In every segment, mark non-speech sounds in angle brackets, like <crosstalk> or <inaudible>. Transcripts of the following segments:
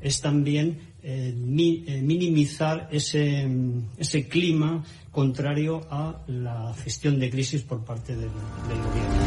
es también eh, eh, minimizar ese, ese, clima contrario a la gestión de crisis por parte del, gobierno.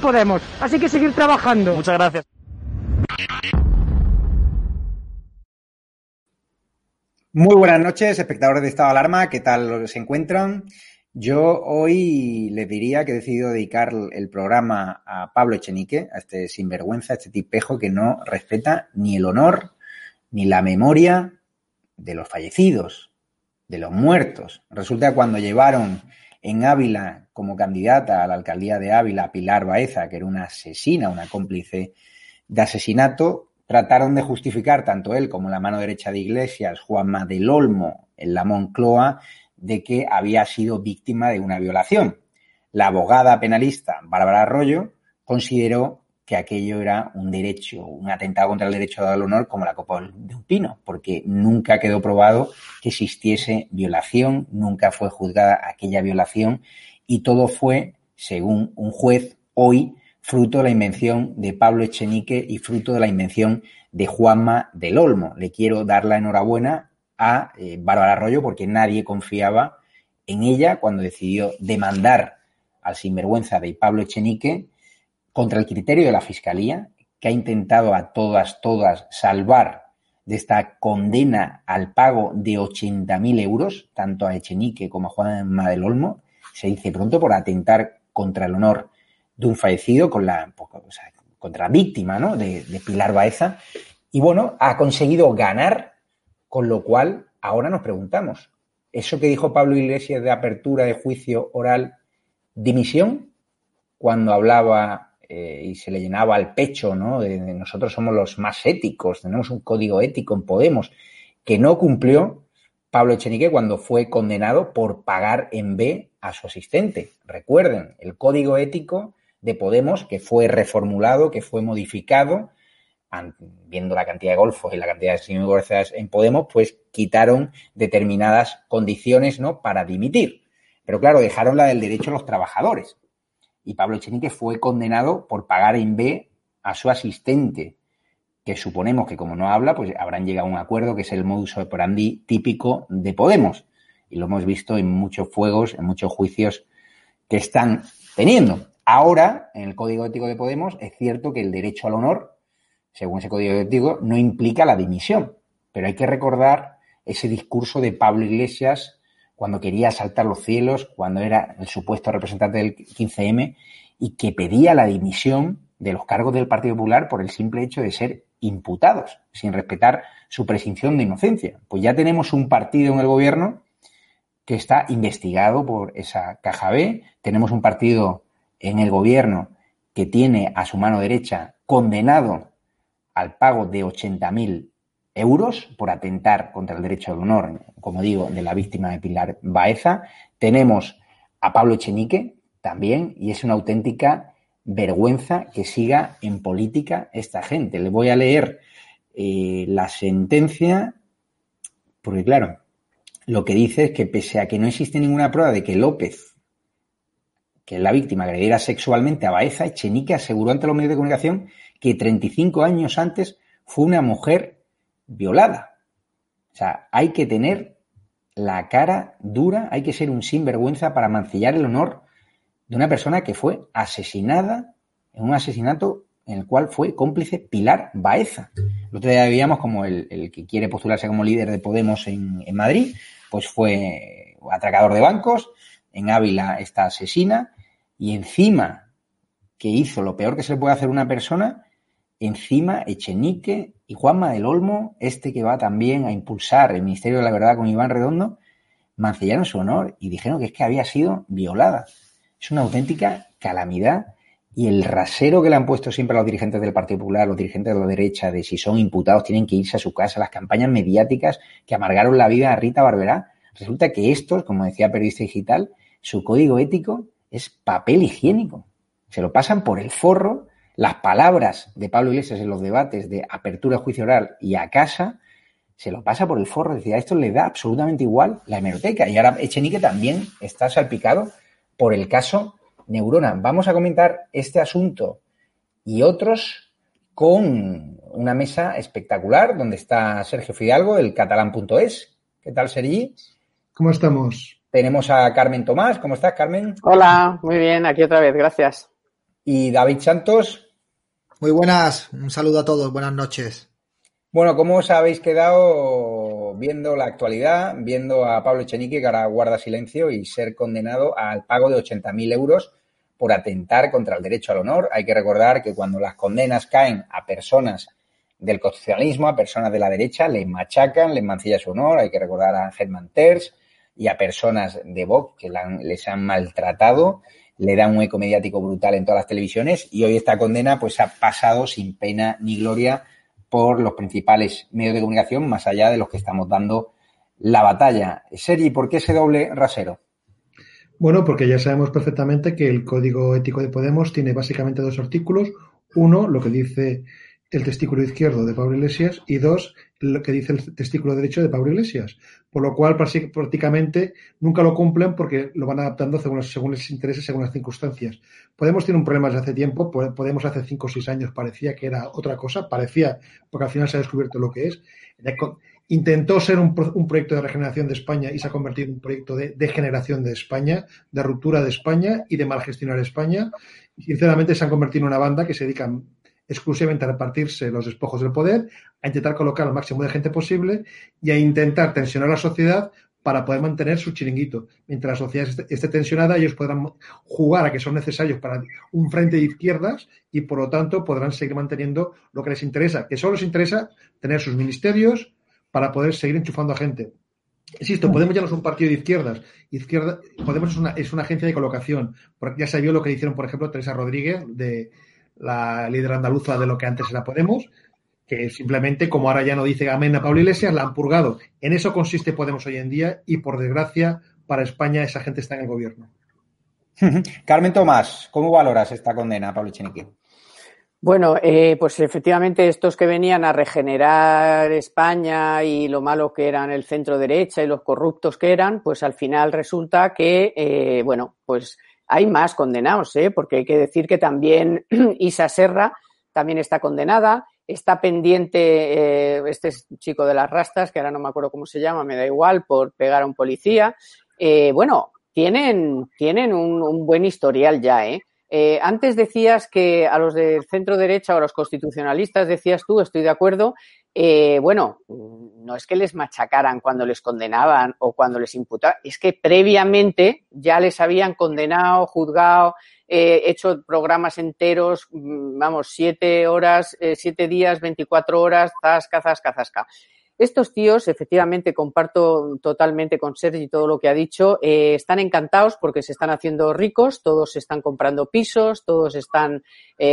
Podemos, así que seguir trabajando. Muchas gracias. Muy buenas noches, espectadores de Estado de Alarma, ¿qué tal se encuentran? Yo hoy les diría que he decidido dedicar el programa a Pablo Echenique, a este sinvergüenza, a este tipejo que no respeta ni el honor ni la memoria de los fallecidos, de los muertos. Resulta cuando llevaron en Ávila como candidata a la alcaldía de Ávila Pilar Baeza, que era una asesina, una cómplice de asesinato, trataron de justificar tanto él como la mano derecha de Iglesias, Juanma del Olmo, en la Moncloa, de que había sido víctima de una violación. La abogada penalista Bárbara Arroyo consideró que aquello era un derecho, un atentado contra el derecho al honor como la copa de un pino, porque nunca quedó probado que existiese violación, nunca fue juzgada aquella violación y todo fue, según un juez, hoy fruto de la invención de Pablo Echenique y fruto de la invención de Juanma del Olmo. Le quiero dar la enhorabuena a eh, Bárbara Arroyo porque nadie confiaba en ella cuando decidió demandar al sinvergüenza de Pablo Echenique contra el criterio de la Fiscalía, que ha intentado a todas, todas salvar de esta condena al pago de 80.000 euros, tanto a Echenique como a Juan del se dice pronto por atentar contra el honor de un fallecido, con la, sea, contra la víctima ¿no? de, de Pilar Baeza. Y bueno, ha conseguido ganar, con lo cual ahora nos preguntamos, ¿eso que dijo Pablo Iglesias de apertura de juicio oral, dimisión? Cuando hablaba eh, y se le llenaba el pecho, ¿no? De, nosotros somos los más éticos, tenemos un código ético en Podemos, que no cumplió Pablo Echenique cuando fue condenado por pagar en B a su asistente. Recuerden, el código ético de Podemos, que fue reformulado, que fue modificado viendo la cantidad de golfos y la cantidad de sinvergüenzas en Podemos, pues quitaron determinadas condiciones ¿no? para dimitir. Pero claro, dejaron la del derecho a los trabajadores. Y Pablo Echenique fue condenado por pagar en B a su asistente, que suponemos que como no habla, pues habrán llegado a un acuerdo que es el modus operandi típico de Podemos. Y lo hemos visto en muchos fuegos, en muchos juicios que están teniendo. Ahora, en el Código Ético de Podemos, es cierto que el derecho al honor, según ese Código Ético, no implica la dimisión. Pero hay que recordar ese discurso de Pablo Iglesias cuando quería saltar los cielos, cuando era el supuesto representante del 15M y que pedía la dimisión de los cargos del Partido Popular por el simple hecho de ser imputados, sin respetar su presunción de inocencia. Pues ya tenemos un partido en el gobierno que está investigado por esa caja B, tenemos un partido en el gobierno que tiene a su mano derecha condenado al pago de 80.000 euros por atentar contra el derecho al honor, como digo, de la víctima de Pilar Baeza. Tenemos a Pablo Echenique también y es una auténtica vergüenza que siga en política esta gente. Le voy a leer eh, la sentencia porque, claro, lo que dice es que pese a que no existe ninguna prueba de que López, que es la víctima, agrediera sexualmente a Baeza, Echenique aseguró ante los medios de comunicación que 35 años antes fue una mujer violada. O sea, hay que tener la cara dura, hay que ser un sinvergüenza para mancillar el honor de una persona que fue asesinada en un asesinato en el cual fue cómplice Pilar Baeza. El otro día veíamos como el, que quiere postularse como líder de Podemos en, en, Madrid, pues fue atracador de bancos, en Ávila está asesina, y encima que hizo lo peor que se le puede hacer a una persona, encima Echenique y Juanma del Olmo, este que va también a impulsar el Ministerio de la Verdad con Iván Redondo, mancillaron su honor y dijeron que es que había sido violada. Es una auténtica calamidad y el rasero que le han puesto siempre a los dirigentes del Partido Popular, los dirigentes de la derecha, de si son imputados tienen que irse a su casa, las campañas mediáticas que amargaron la vida a Rita Barberá, resulta que estos, como decía Periodista Digital, su código ético es papel higiénico. Se lo pasan por el forro las palabras de Pablo Iglesias en los debates de apertura, juicio oral y a casa, se lo pasa por el forro. Decía, a esto le da absolutamente igual la hemeroteca. Y ahora Echenique también está salpicado por el caso Neurona. Vamos a comentar este asunto y otros con una mesa espectacular donde está Sergio Fidalgo, el catalán.es. ¿Qué tal, Sergi? ¿Cómo estamos? Tenemos a Carmen Tomás. ¿Cómo estás, Carmen? Hola, muy bien, aquí otra vez, gracias. Y David Santos. Muy buenas, un saludo a todos, buenas noches. Bueno, ¿cómo os habéis quedado viendo la actualidad, viendo a Pablo Echenique que ahora guarda silencio y ser condenado al pago de 80.000 euros por atentar contra el derecho al honor? Hay que recordar que cuando las condenas caen a personas del constitucionalismo, a personas de la derecha, les machacan, les mancilla su honor. Hay que recordar a Ángel Manters y a personas de Vox que les han maltratado le da un eco mediático brutal en todas las televisiones y hoy esta condena pues ha pasado sin pena ni gloria por los principales medios de comunicación, más allá de los que estamos dando la batalla. Sergi, ¿por qué ese doble rasero? Bueno, porque ya sabemos perfectamente que el Código Ético de Podemos tiene básicamente dos artículos. Uno, lo que dice el testículo izquierdo de Pablo Iglesias y dos, lo que dice el testículo derecho de Pablo Iglesias. Por lo cual prácticamente nunca lo cumplen porque lo van adaptando según, según les interese, según las circunstancias. Podemos tener un problema desde hace tiempo, Podemos hace cinco o seis años parecía que era otra cosa, parecía, porque al final se ha descubierto lo que es. Intentó ser un, un proyecto de regeneración de España y se ha convertido en un proyecto de degeneración de España, de ruptura de España y de mal gestionar España. Sinceramente se han convertido en una banda que se dedican exclusivamente a repartirse los despojos del poder, a intentar colocar al máximo de gente posible y a intentar tensionar la sociedad para poder mantener su chiringuito. Mientras la sociedad esté tensionada, ellos podrán jugar a que son necesarios para un frente de izquierdas y, por lo tanto, podrán seguir manteniendo lo que les interesa, que solo les interesa tener sus ministerios para poder seguir enchufando a gente. Insisto, Podemos ya no es un partido de izquierdas. Izquierda, Podemos es una, es una agencia de colocación. Porque ya se vio lo que hicieron, por ejemplo, Teresa Rodríguez de, la líder andaluza de lo que antes era Podemos, que simplemente, como ahora ya no dice amén a Pablo Iglesias, la han purgado. En eso consiste Podemos hoy en día y, por desgracia, para España esa gente está en el gobierno. <laughs> Carmen Tomás, ¿cómo valoras esta condena, Pablo Chenique? Bueno, eh, pues efectivamente estos que venían a regenerar España y lo malo que eran el centro derecha y los corruptos que eran, pues al final resulta que, eh, bueno, pues hay más condenados, ¿eh? porque hay que decir que también <clears throat> Isa Serra también está condenada, está pendiente eh, este chico de las rastas, que ahora no me acuerdo cómo se llama, me da igual, por pegar a un policía. Eh, bueno, tienen, tienen un, buen historial ya, ¿eh? Eh, antes decías que a los del centro derecha o a los constitucionalistas, decías tú, estoy de acuerdo, eh, bueno, no es que les machacaran cuando les condenaban o cuando les imputaban, es que previamente ya les habían condenado, juzgado, eh, hecho programas enteros, mm, vamos, siete horas, eh, siete días, veinticuatro horas, zasca, zasca, zasca. Estos tíos, efectivamente, comparto totalmente con Sergi todo lo que ha dicho, eh, están encantados porque se están haciendo ricos, todos están comprando pisos, todos están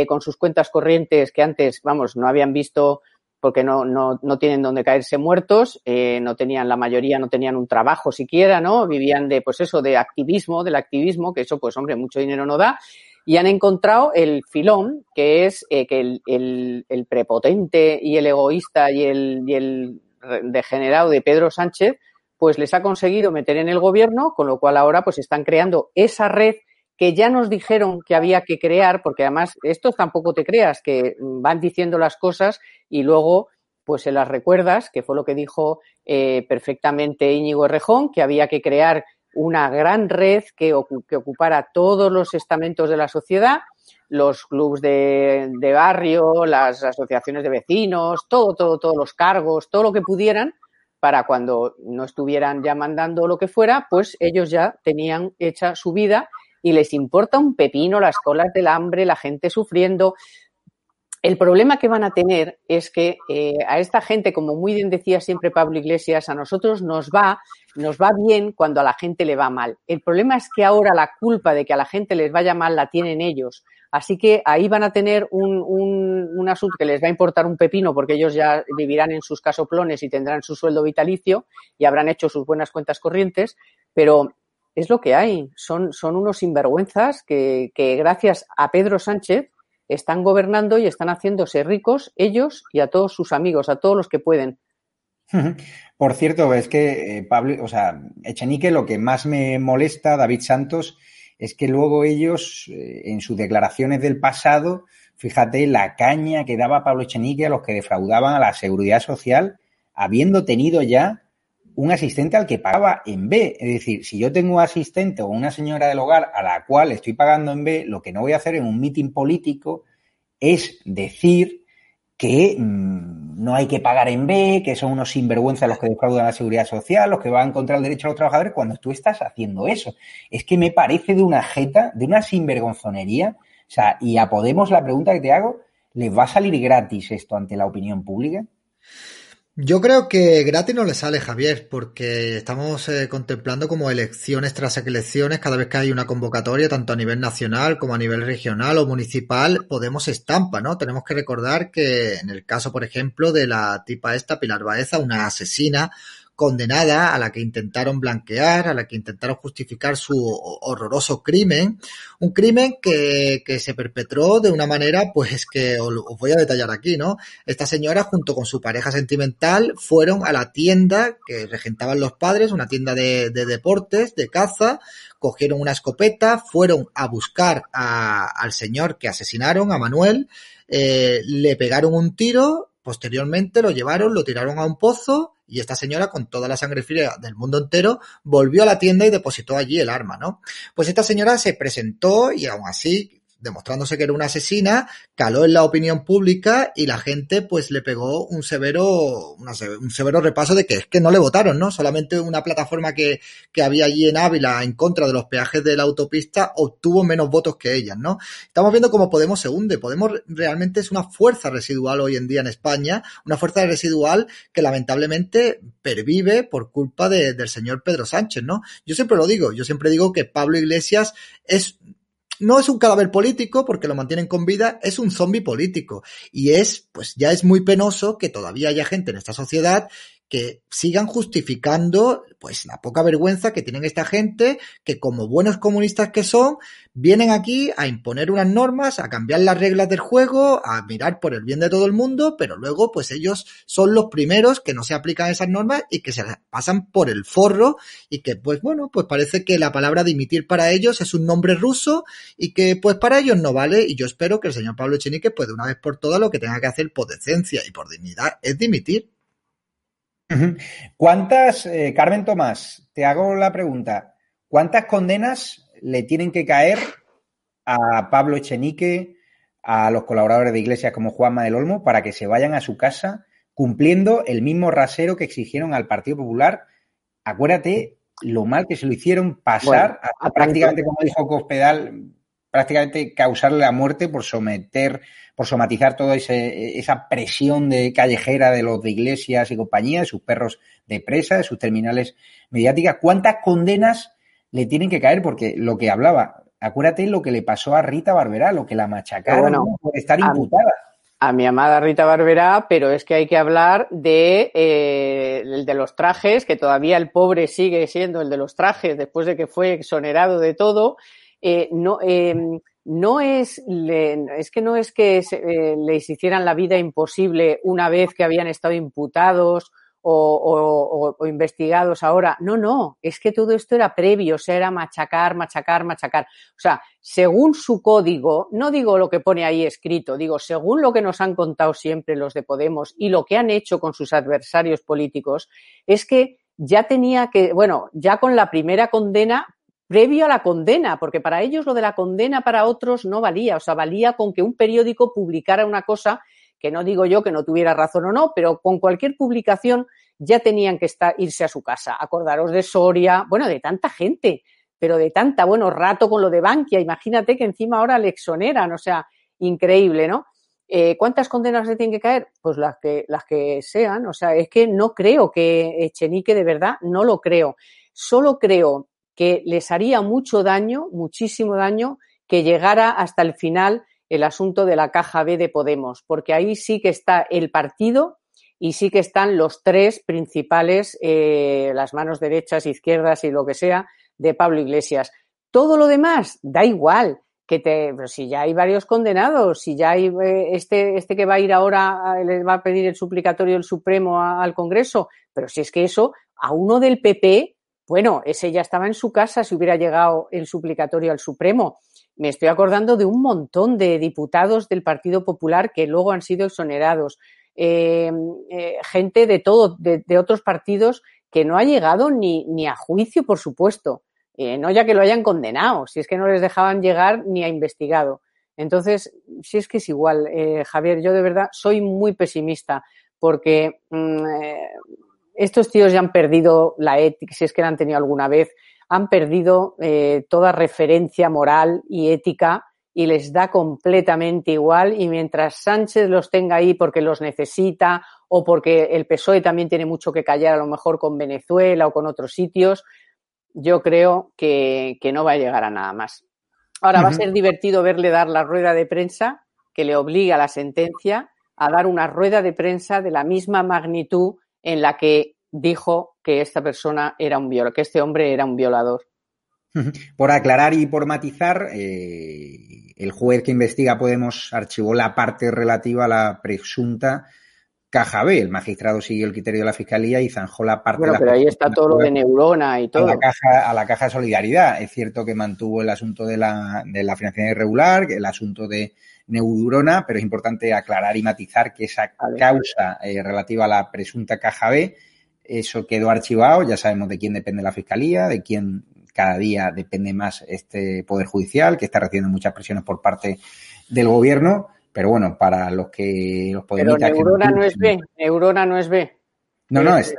con sus cuentas corrientes que antes, vamos, no habían visto porque no, no, no tienen donde caerse muertos, eh, no tenían, la mayoría no tenían un trabajo siquiera, ¿no? Vivían de, pues eso, de activismo, del activismo, que eso, pues hombre, mucho dinero no da y han encontrado el filón, que es eh, que el, el, el, prepotente y el egoísta y el, y el degenerado de Pedro Sánchez, pues les ha conseguido meter en el gobierno, con lo cual ahora pues están creando esa red que ya nos dijeron que había que crear, porque además esto tampoco te creas, que van diciendo las cosas y luego pues se las recuerdas, que fue lo que dijo eh, perfectamente Íñigo Errejón, que había que crear una gran red que, que, ocupara todos los estamentos de la sociedad, los clubes de, de, barrio, las asociaciones de vecinos, todo, todo, todos los cargos, todo lo que pudieran, para cuando no estuvieran ya mandando lo que fuera, pues ellos ya tenían hecha su vida y les importa un pepino las colas del hambre, la gente sufriendo. El problema que van a tener es que eh, a esta gente, como muy bien decía siempre Pablo Iglesias, a nosotros nos va, nos va bien cuando a la gente le va mal. El problema es que ahora la culpa de que a la gente les vaya mal la tienen ellos. Así que ahí van a tener un, un, un asunto que les va a importar un pepino porque ellos ya vivirán en sus casoplones y tendrán su sueldo vitalicio y habrán hecho sus buenas cuentas corrientes, pero es lo que hay. Son, son unos sinvergüenzas que, que gracias a Pedro Sánchez están gobernando y están haciéndose ricos ellos y a todos sus amigos, a todos los que pueden. Por cierto, es que eh, Pablo, o sea, Echenique, lo que más me molesta, David Santos, es que luego ellos, eh, en sus declaraciones del pasado, fíjate la caña que daba Pablo Echenique a los que defraudaban a la seguridad social, habiendo tenido ya un asistente al que pagaba en B. Es decir, si yo tengo un asistente o una señora del hogar a la cual estoy pagando en B, lo que no voy a hacer en un mitin político es decir que mmm, no hay que pagar en B, que son unos sinvergüenzas los que defraudan la seguridad social, los que van contra el derecho a los trabajadores, cuando tú estás haciendo eso. Es que me parece de una jeta, de una sinvergonzonería. O sea, y a Podemos la pregunta que te hago, ¿les va a salir gratis esto ante la opinión pública? Yo creo que gratis no le sale, Javier, porque estamos eh, contemplando como elecciones tras elecciones, cada vez que hay una convocatoria, tanto a nivel nacional como a nivel regional o municipal, Podemos estampa, ¿no? Tenemos que recordar que en el caso, por ejemplo, de la tipa esta, Pilar Baeza, una asesina, condenada, a la que intentaron blanquear, a la que intentaron justificar su horroroso crimen, un crimen que, que se perpetró de una manera, pues que os, voy a detallar aquí, ¿no? Esta señora junto con su pareja sentimental fueron a la tienda que regentaban los padres, una tienda de, de deportes, de caza, cogieron una escopeta, fueron a buscar a, al señor que asesinaron, a Manuel, eh, le pegaron un tiro, posteriormente lo llevaron, lo tiraron a un pozo y esta señora, con toda la sangre fría del mundo entero, volvió a la tienda y depositó allí el arma, ¿no? Pues esta señora se presentó y aún así demostrándose que era una asesina, caló en la opinión pública y la gente pues le pegó un severo, un severo repaso de que es que no le votaron, ¿no? Solamente una plataforma que, que había allí en Ávila en contra de los peajes de la autopista obtuvo menos votos que ellas, ¿no? Estamos viendo cómo Podemos se hunde. Podemos realmente es una fuerza residual hoy en día en España, una fuerza residual que lamentablemente pervive por culpa de, del señor Pedro Sánchez, ¿no? Yo siempre lo digo, yo siempre digo que Pablo Iglesias es no es un cadáver político porque lo mantienen con vida, es un zombie político. Y es, pues ya es muy penoso que todavía haya gente en esta sociedad que sigan justificando pues la poca vergüenza que tienen esta gente que como buenos comunistas que son vienen aquí a imponer unas normas, a cambiar las reglas del juego, a mirar por el bien de todo el mundo, pero luego pues ellos son los primeros que no se aplican esas normas y que se las pasan por el forro y que pues bueno, pues parece que la palabra dimitir para ellos es un nombre ruso y que pues para ellos no vale y yo espero que el señor Pablo Chenique pues de una vez por todas lo que tenga que hacer por decencia y por dignidad es dimitir. ¿Cuántas, eh, Carmen Tomás, te hago la pregunta, ¿cuántas condenas le tienen que caer a Pablo Echenique, a los colaboradores de iglesias como Juanma del Olmo, para que se vayan a su casa cumpliendo el mismo rasero que exigieron al Partido Popular? Acuérdate lo mal que se lo hicieron pasar, a, prácticamente como dijo Cospedal, prácticamente causarle la muerte por someter, por somatizar toda esa presión de callejera de los de iglesias y compañía, de sus perros de presa, de sus terminales mediáticas. ¿Cuántas condenas le tienen que caer? Porque lo que hablaba, acuérdate lo que le pasó a Rita Barberá, lo que la machacaron por estar imputada. A mi amada Rita Barberá, pero es que hay que hablar de eh, el de los trajes, que todavía el pobre sigue siendo el de los trajes después de que fue exonerado de todo eh, no, em, no es, es que no es que eh, les hicieran la vida imposible una vez que habían estado imputados o, investigados ahora. No, no, es que todo esto era previo, o sea, era machacar, machacar, machacar. O sea, según su código, no digo lo que pone ahí escrito, digo, según lo que nos han contado siempre los de Podemos y lo que han hecho con sus adversarios políticos, es que ya tenía que, bueno, ya con la primera condena previo a la condena, porque para ellos lo de la condena para otros no valía, o sea, valía con que un periódico publicara una cosa que no digo yo que no tuviera razón o no, pero con cualquier publicación ya tenían que estar, irse a su casa. Acordaros de Soria, bueno, de tanta gente, pero de tanta, bueno, rato con lo de Bankia, imagínate que encima ahora le exoneran, o sea, increíble, ¿no? Eh, ¿Cuántas condenas le tienen que caer? Pues las que, las que sean, o sea, es que no creo que Echenique de verdad, no lo creo. Solo creo que les haría mucho daño, muchísimo daño, que llegara hasta el final el asunto de la caja B de Podemos, porque ahí sí que está el partido y sí que están los tres principales, eh, las manos derechas, izquierdas y lo que sea, de Pablo Iglesias. Todo lo demás da igual, que te, pero si ya hay varios condenados, si ya hay eh, este, este que va a ir ahora, le va a pedir el suplicatorio el Supremo al Congreso, pero si es que eso, a uno del PP bueno, ese ya estaba en su casa si hubiera llegado el suplicatorio al Supremo. Me estoy acordando de un montón de diputados del Partido Popular que luego han sido exonerados. Eh, eh, gente de todo, de, otros partidos que no ha llegado ni, a juicio, por supuesto. Eh, no ya que lo hayan condenado, si es que no les dejaban llegar ni a investigado. Entonces, si es que es igual, Javier, yo de verdad soy muy pesimista porque mm, estos tíos ya han perdido la ética, si es que la han tenido alguna vez, han perdido eh, toda referencia moral y ética y les da completamente igual y mientras Sánchez los tenga ahí porque los necesita o porque el PSOE también tiene mucho que callar a lo mejor con Venezuela o con otros sitios, yo creo que, no va a llegar a nada más. Ahora va a ser divertido verle dar la rueda de prensa que le obliga a la sentencia a dar una rueda de prensa de la misma magnitud en la que dijo que esta persona era un violador, que este hombre era un violador. <laughs> Por aclarar y por matizar, eh, el juez que investiga Podemos archivó la parte relativa a la presunta caja B. El magistrado siguió el criterio de la fiscalía y zanjó la parte. Bueno, pero ahí está todo lo de neurona y todo. A la caja, a la caja de solidaridad. Es cierto que mantuvo el asunto de la, de la financiación irregular, el asunto de neurona, pero es importante aclarar y matizar que esa causa eh, relativa a la presunta caja B, eso quedó archivado, ya sabemos de quién depende la fiscalía, de quién cada día depende más este Poder Judicial, que está recibiendo muchas presiones por parte del gobierno, pero bueno, para los que los Pero neurona no, es B, neurona no es B. No, no, es,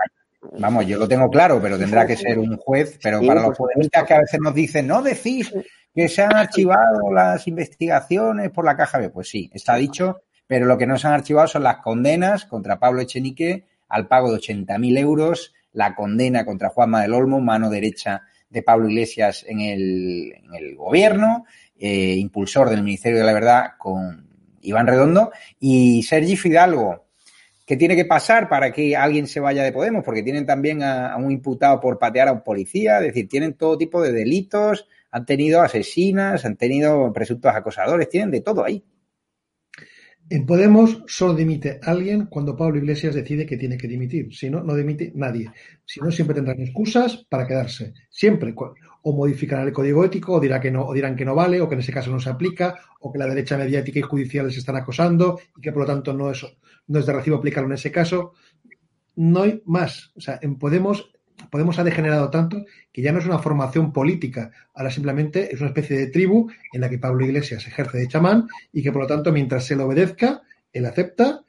vamos, yo lo tengo claro, pero tendrá que ser un juez, pero para los podemitas que a veces nos dicen, no decís que se han archivado las investigaciones por la caja B. Pues sí, está dicho, pero lo que no se han archivado son las condenas contra Pablo Echenique al pago de 80.000 euros, la condena contra Juanma del Olmo, mano derecha de Pablo Iglesias en el, en el gobierno, eh, impulsor del Ministerio de la Verdad con Iván Redondo, y Sergi Fidalgo, ¿Qué tiene que pasar para que alguien se vaya de Podemos? Porque tienen también a, un imputado por patear a un policía, es decir, tienen todo tipo de delitos, han tenido asesinas, han tenido presuntos acosadores, tienen de todo ahí. En Podemos solo dimite alguien cuando Pablo Iglesias decide que tiene que dimitir. Si no, no dimite nadie. Si no, siempre tendrán excusas para quedarse. Siempre. O modificarán el código ético, o, dirá que no, o dirán que no vale, o que en ese caso no se aplica, o que la derecha mediática y judicial les están acosando y que por lo tanto no es, no es de recibo aplicarlo en ese caso. No hay más. O sea, en Podemos Podemos ha degenerado tanto que ya no es una formación política, ahora simplemente es una especie de tribu en la que Pablo Iglesias ejerce de chamán y que por lo tanto mientras se le obedezca, él acepta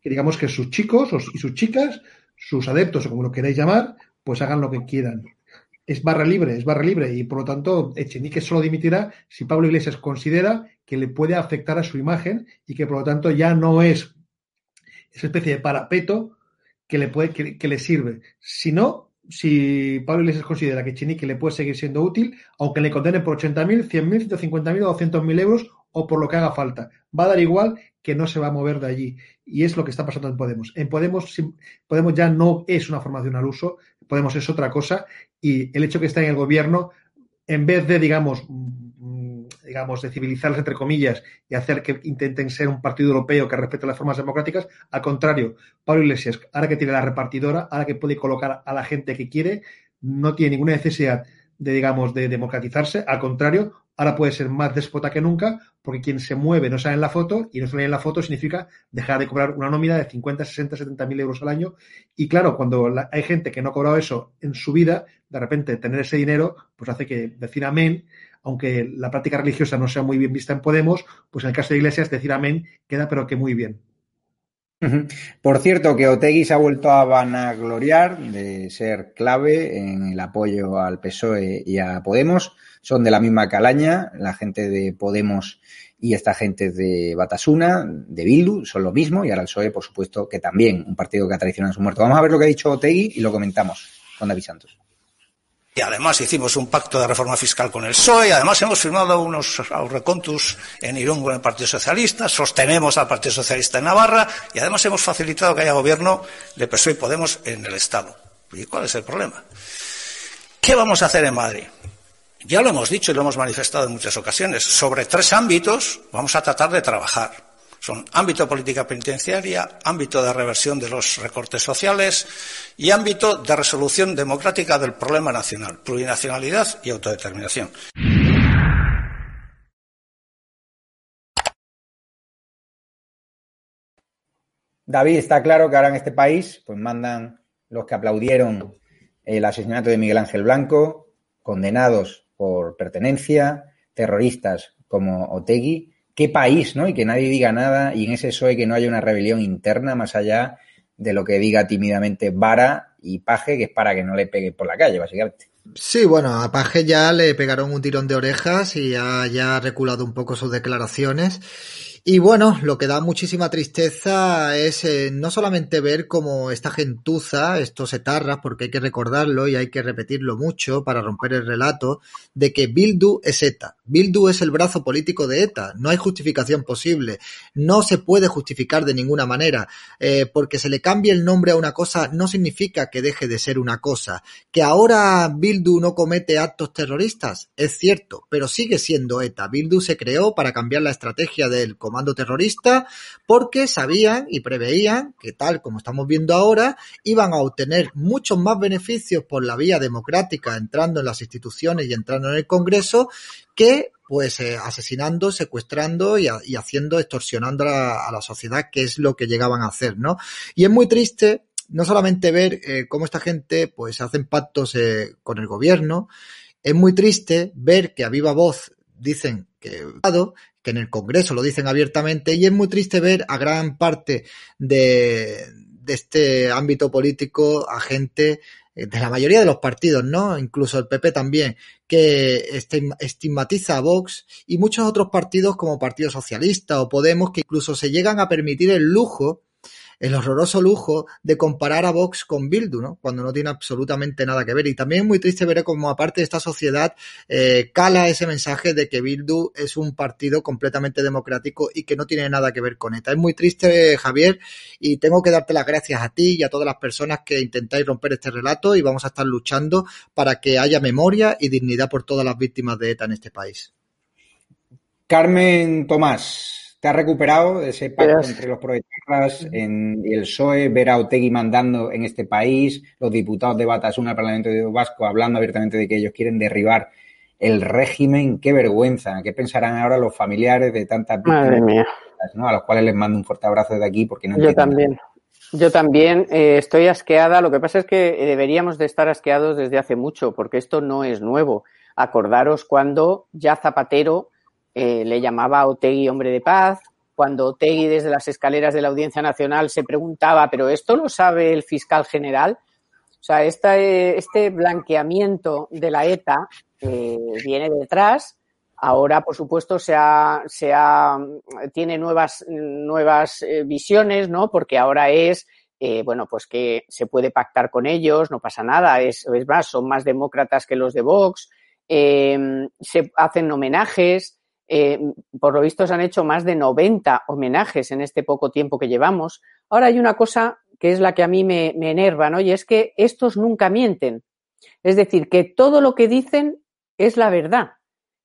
que digamos que sus chicos y sus chicas, sus adeptos o como lo queráis llamar, pues hagan lo que quieran. Es barra libre, es barra libre y por lo tanto Echenique solo dimitirá si Pablo Iglesias considera que le puede afectar a su imagen y que por lo tanto ya no es esa especie de parapeto que le puede que, le sirve. Si no, si Pablo Iglesias considera que Chinique le puede seguir siendo útil, aunque le condenen por 80.000, 100.000, 150.000 o 200.000 euros o por lo que haga falta. Va a dar igual que no se va a mover de allí. Y es lo que está pasando en Podemos. En Podemos, Podemos ya no es una formación al uso, Podemos es otra cosa y el hecho que está en el gobierno, en vez de, digamos, digamos, de civilizarlos entre comillas y hacer que intenten ser un partido europeo que respete las formas democráticas. Al contrario, Pablo Iglesias, ahora que tiene la repartidora, ahora que puede colocar a la gente que quiere, no tiene ninguna necesidad de, digamos, de democratizarse. Al contrario, ahora puede ser más déspota que nunca, porque quien se mueve no sale en la foto, y no sale en la foto significa dejar de cobrar una nómina de 50, 60, 70 mil euros al año. Y claro, cuando hay gente que no ha cobrado eso en su vida, de repente tener ese dinero, pues hace que decir amén aunque la práctica religiosa no sea muy bien vista en Podemos, pues en el caso de Iglesias decir amén queda pero que muy bien. Por cierto, que Otegui se ha vuelto a vanagloriar de ser clave en el apoyo al PSOE y a Podemos. Son de la misma calaña, la gente de Podemos y esta gente de Batasuna, de Bildu, son lo mismo, y ahora el PSOE, por supuesto, que también, un partido que ha traicionado a su muerto. Vamos a ver lo que ha dicho Otegui y lo comentamos con David Santos. Y además hicimos un pacto de reforma fiscal con el PSOE, además hemos firmado unos recontus en Irún con el Partido Socialista, sostenemos al Partido Socialista en Navarra y además hemos facilitado que haya gobierno de PSOE y Podemos en el Estado. ¿Y cuál es el problema? ¿Qué vamos a hacer en Madrid? Ya lo hemos dicho y lo hemos manifestado en muchas ocasiones. Sobre tres ámbitos vamos a tratar de trabajar. Son ámbito política penitenciaria, ámbito de reversión de los recortes sociales y ámbito de resolución democrática del problema nacional, plurinacionalidad y autodeterminación. David, está claro que ahora en este país pues mandan los que aplaudieron el asesinato de Miguel Ángel Blanco, condenados por pertenencia, terroristas como Otegui, qué país, ¿no? Y que nadie diga nada y en ese PSOE que no haya una rebelión interna más allá de lo que diga tímidamente Vara y Paje, que es para que no le pegue por la calle, básicamente. Sí, bueno, a Paje ya le pegaron un tirón de orejas y ya, ya ha reculado un poco sus declaraciones. Y bueno, lo que da muchísima tristeza es eh, no solamente ver cómo esta gentuza, estos etarras, porque hay que recordarlo y hay que repetirlo mucho para romper el relato, de que Bildu es ETA. Bildu es el brazo político de ETA. No hay justificación posible. No se puede justificar de ninguna manera. Eh, porque se le cambie el nombre a una cosa no significa que deje de ser una cosa. Que ahora Bildu no comete actos terroristas, es cierto, pero sigue siendo ETA. Bildu se creó para cambiar la estrategia del terrorista porque sabían y preveían que tal como estamos viendo ahora iban a obtener muchos más beneficios por la vía democrática entrando en las instituciones y entrando en el Congreso que pues eh, asesinando, secuestrando y, haciendo, extorsionando a, la sociedad, que es lo que llegaban a hacer, ¿no? Y es muy triste no solamente ver eh, cómo esta gente pues hacen pactos eh, con el gobierno, es muy triste ver que a viva voz dicen que que en el Congreso lo dicen abiertamente y es muy triste ver a gran parte de, este ámbito político a gente eh, de la mayoría de los partidos, ¿no? Incluso el PP también, que estigmatiza a Vox y muchos otros partidos como Partido Socialista o Podemos que incluso se llegan a permitir el lujo el horroroso lujo de comparar a Vox con Bildu, ¿no? Cuando no tiene absolutamente nada que ver. Y también es muy triste ver cómo aparte de esta sociedad eh, cala ese mensaje de que Bildu es un partido completamente democrático y que no tiene nada que ver con ETA. Es muy triste, Javier, y tengo que darte las gracias a ti y a todas las personas que intentáis romper este relato y vamos a estar luchando para que haya memoria y dignidad por todas las víctimas de ETA en este país. Carmen Tomás, ¿te has recuperado de ese pacto entre los proetarras y el PSOE, ver a Otegui mandando en este país, los diputados de Batasuna al Parlamento Vasco hablando abiertamente de que ellos quieren derribar el régimen? ¡Qué vergüenza! ¿Qué pensarán ahora los familiares de tantas víctimas? Madre mía. A los cuales les mando un fuerte abrazo desde aquí porque no Yo también. Yo también eh, estoy asqueada. Lo que pasa es que deberíamos de estar asqueados desde hace mucho, porque esto no es nuevo. Acordaros cuando ya Zapatero eh, le llamaba a Otegui hombre de paz, cuando Otegui desde las escaleras de la Audiencia Nacional se preguntaba, ¿pero esto lo sabe el fiscal general? O sea, eh, este blanqueamiento de la ETA eh, viene detrás. Ahora, por supuesto, se ha, se ha, tiene nuevas, nuevas visiones, ¿no? Porque ahora es bueno, pues que se puede pactar con ellos, no pasa nada, es, es más, son más demócratas que los de Vox, se hacen homenajes, eh, por lo visto se han hecho más de 90 homenajes en este poco tiempo que llevamos. Ahora hay una cosa que es la que a mí me, enerva, ¿no? Y es que estos nunca mienten. Es decir, que todo lo que dicen es la verdad.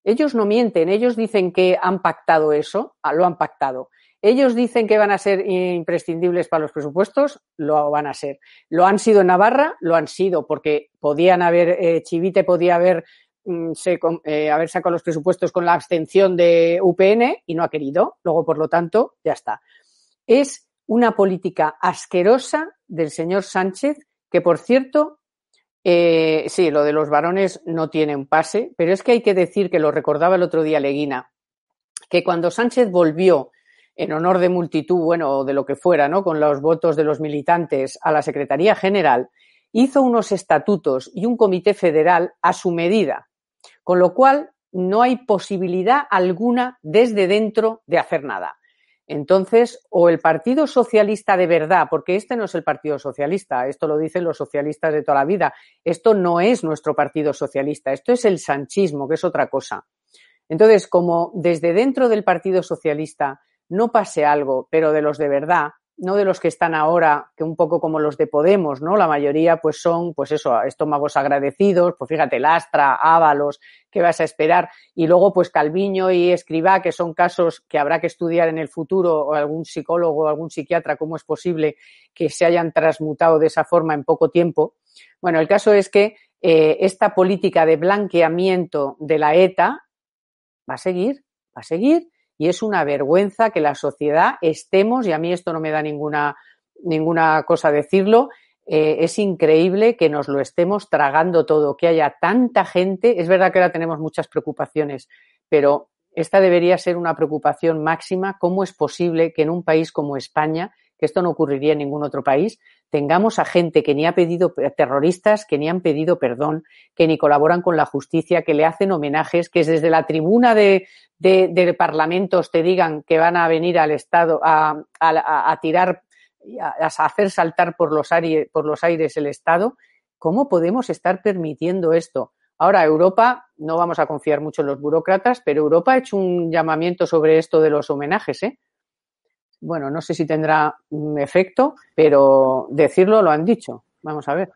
Ellos no mienten, ellos dicen que han pactado eso, ah, lo han pactado. Ellos dicen que van a ser imprescindibles para los presupuestos, lo van a ser. Lo han sido en Navarra, lo han sido, porque podían haber, eh, Chivite podía haber se, eh, haber sacado los presupuestos con la abstención de UPN y no ha querido. Luego, por lo tanto, ya está. Es una política asquerosa del señor Sánchez, que por cierto, eh, sí, lo de los varones no tiene un pase, pero es que hay que decir que lo recordaba el otro día Leguina, que cuando Sánchez volvió en honor de multitud, bueno, de lo que fuera, ¿no? Con los votos de los militantes a la Secretaría General, hizo unos estatutos y un comité federal a su medida, con lo cual, no hay posibilidad alguna desde dentro de hacer nada. Entonces, o el Partido Socialista de verdad, porque este no es el Partido Socialista, esto lo dicen los socialistas de toda la vida, esto no es nuestro Partido Socialista, esto es el sanchismo, que es otra cosa. Entonces, como desde dentro del Partido Socialista no pase algo, pero de los de verdad, no de los que están ahora, que un poco como los de Podemos, ¿no? La mayoría pues son, pues eso, estómagos agradecidos, pues fíjate, Lastra, Ábalos, ¿qué vas a esperar? Y luego pues Calviño y Escribá, que son casos que habrá que estudiar en el futuro, o algún psicólogo o algún psiquiatra, cómo es posible que se hayan transmutado de esa forma en poco tiempo. Bueno, el caso es que eh, esta política de blanqueamiento de la ETA va a seguir, va a seguir y es una vergüenza que la sociedad estemos, y a mí esto no me da ninguna, ninguna cosa decirlo, eh, es increíble que nos lo estemos tragando todo, que haya tanta gente. Es verdad que ahora tenemos muchas preocupaciones, pero esta debería ser una preocupación máxima. ¿Cómo es posible que en un país como España, que esto no ocurriría en ningún otro país, tengamos a gente que ni ha pedido terroristas, que ni han pedido perdón, que ni colaboran con la justicia, que le hacen homenajes, que desde la tribuna de, de, parlamentos te digan que van a venir al Estado a, a, tirar, a, hacer saltar por los, aires, por los aires el Estado. ¿Cómo podemos estar permitiendo esto? Ahora, Europa, no vamos a confiar mucho en los burócratas, pero Europa ha hecho un llamamiento sobre esto de los homenajes, ¿eh? Bueno, no sé si tendrá un efecto, pero decirlo lo han dicho. Vamos a ver.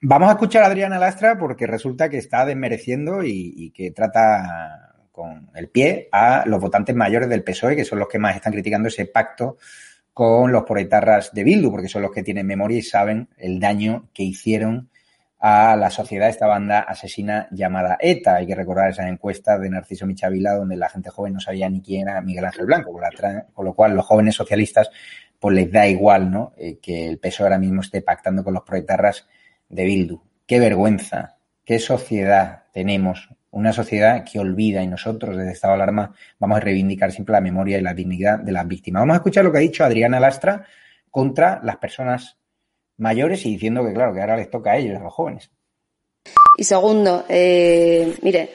Vamos a escuchar a Adriana Lastra porque resulta que está desmereciendo y, que trata con el pie a los votantes mayores del PSOE, que son los que más están criticando ese pacto con los proetarras de Bildu, porque son los que tienen memoria y saben el daño que hicieron a la sociedad esta banda asesina llamada ETA. Hay que recordar esas encuestas de Narciso Michavila donde la gente joven no sabía ni quién era Miguel Ángel Blanco, con lo cual los jóvenes socialistas pues les da igual ¿no? Eh, que el PSOE ahora mismo esté pactando con los proetarras de Bildu. Qué vergüenza, qué sociedad tenemos, una sociedad que olvida y nosotros desde Estado de Alarma vamos a reivindicar siempre la memoria y la dignidad de las víctimas. Vamos a escuchar lo que ha dicho Adriana Lastra contra las personas mayores y diciendo que, claro, que ahora les toca a ellos, a los jóvenes. Y segundo, eh, mire,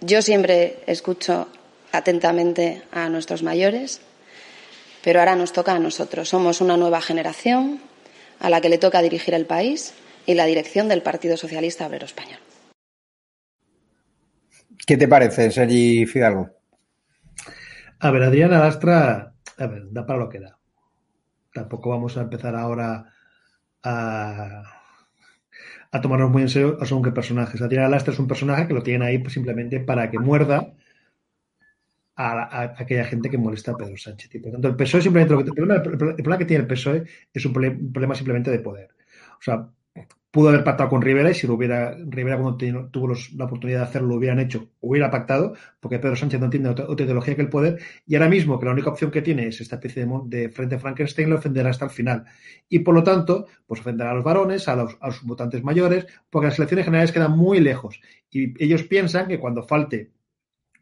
yo siempre escucho atentamente a nuestros mayores. Pero ahora nos toca a nosotros. Somos una nueva generación a la que le toca dirigir el país y la dirección del Partido Socialista Obrero Español. ¿Qué te parece, Sergi Fidalgo? A ver, Adriana Lastra, a ver, da para lo que da. Tampoco vamos a empezar ahora a, a tomarnos muy en serio según qué personajes. Adriana Lastra es un personaje que lo tienen ahí pues, simplemente para que muerda a, aquella gente que molesta a Pedro Sánchez. Y por tanto, el PSOE simplemente el, problema, que tiene el PSOE es un problema simplemente de poder. O sea, pudo haber pactado con Rivera y si lo hubiera, Rivera cuando tuvo la oportunidad de hacerlo lo hubieran hecho, hubiera pactado, porque Pedro Sánchez no tiene otra, ideología que el poder, y ahora mismo que la única opción que tiene es esta especie de, frente Frankenstein, lo ofenderá hasta el final. Y por lo tanto, pues ofenderá a los varones, a los, los votantes mayores, porque las elecciones generales quedan muy lejos. Y ellos piensan que cuando falte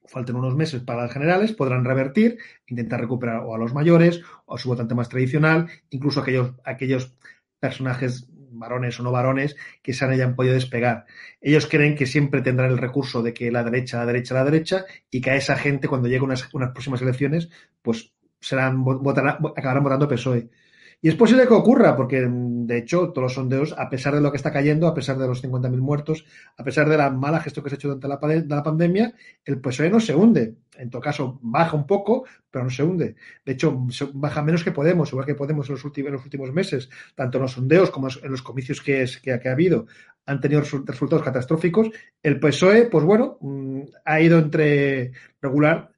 falten unos meses para las generales, podrán revertir, intentar recuperar o a los mayores, o a su votante más tradicional, incluso aquellos, aquellos personajes varones o no varones que se hayan podido despegar. Ellos creen que siempre tendrán el recurso de que la derecha, la derecha, la derecha, y que a esa gente, cuando lleguen unas, unas próximas elecciones, pues serán, votarán, acabarán votando PSOE. Y es posible que ocurra, porque de hecho todos los sondeos, a pesar de lo que está cayendo, a pesar de los 50.000 muertos, a pesar de la mala gestión que se ha hecho durante la, la, pandemia, el PSOE no se hunde. En todo caso, baja un poco, pero no se hunde. De hecho, baja menos que Podemos, igual que Podemos en los últimos, en los últimos meses, tanto en los sondeos como en los comicios que, que, ha habido, han tenido resultados catastróficos. El PSOE, pues bueno, mm, ha ido entre regular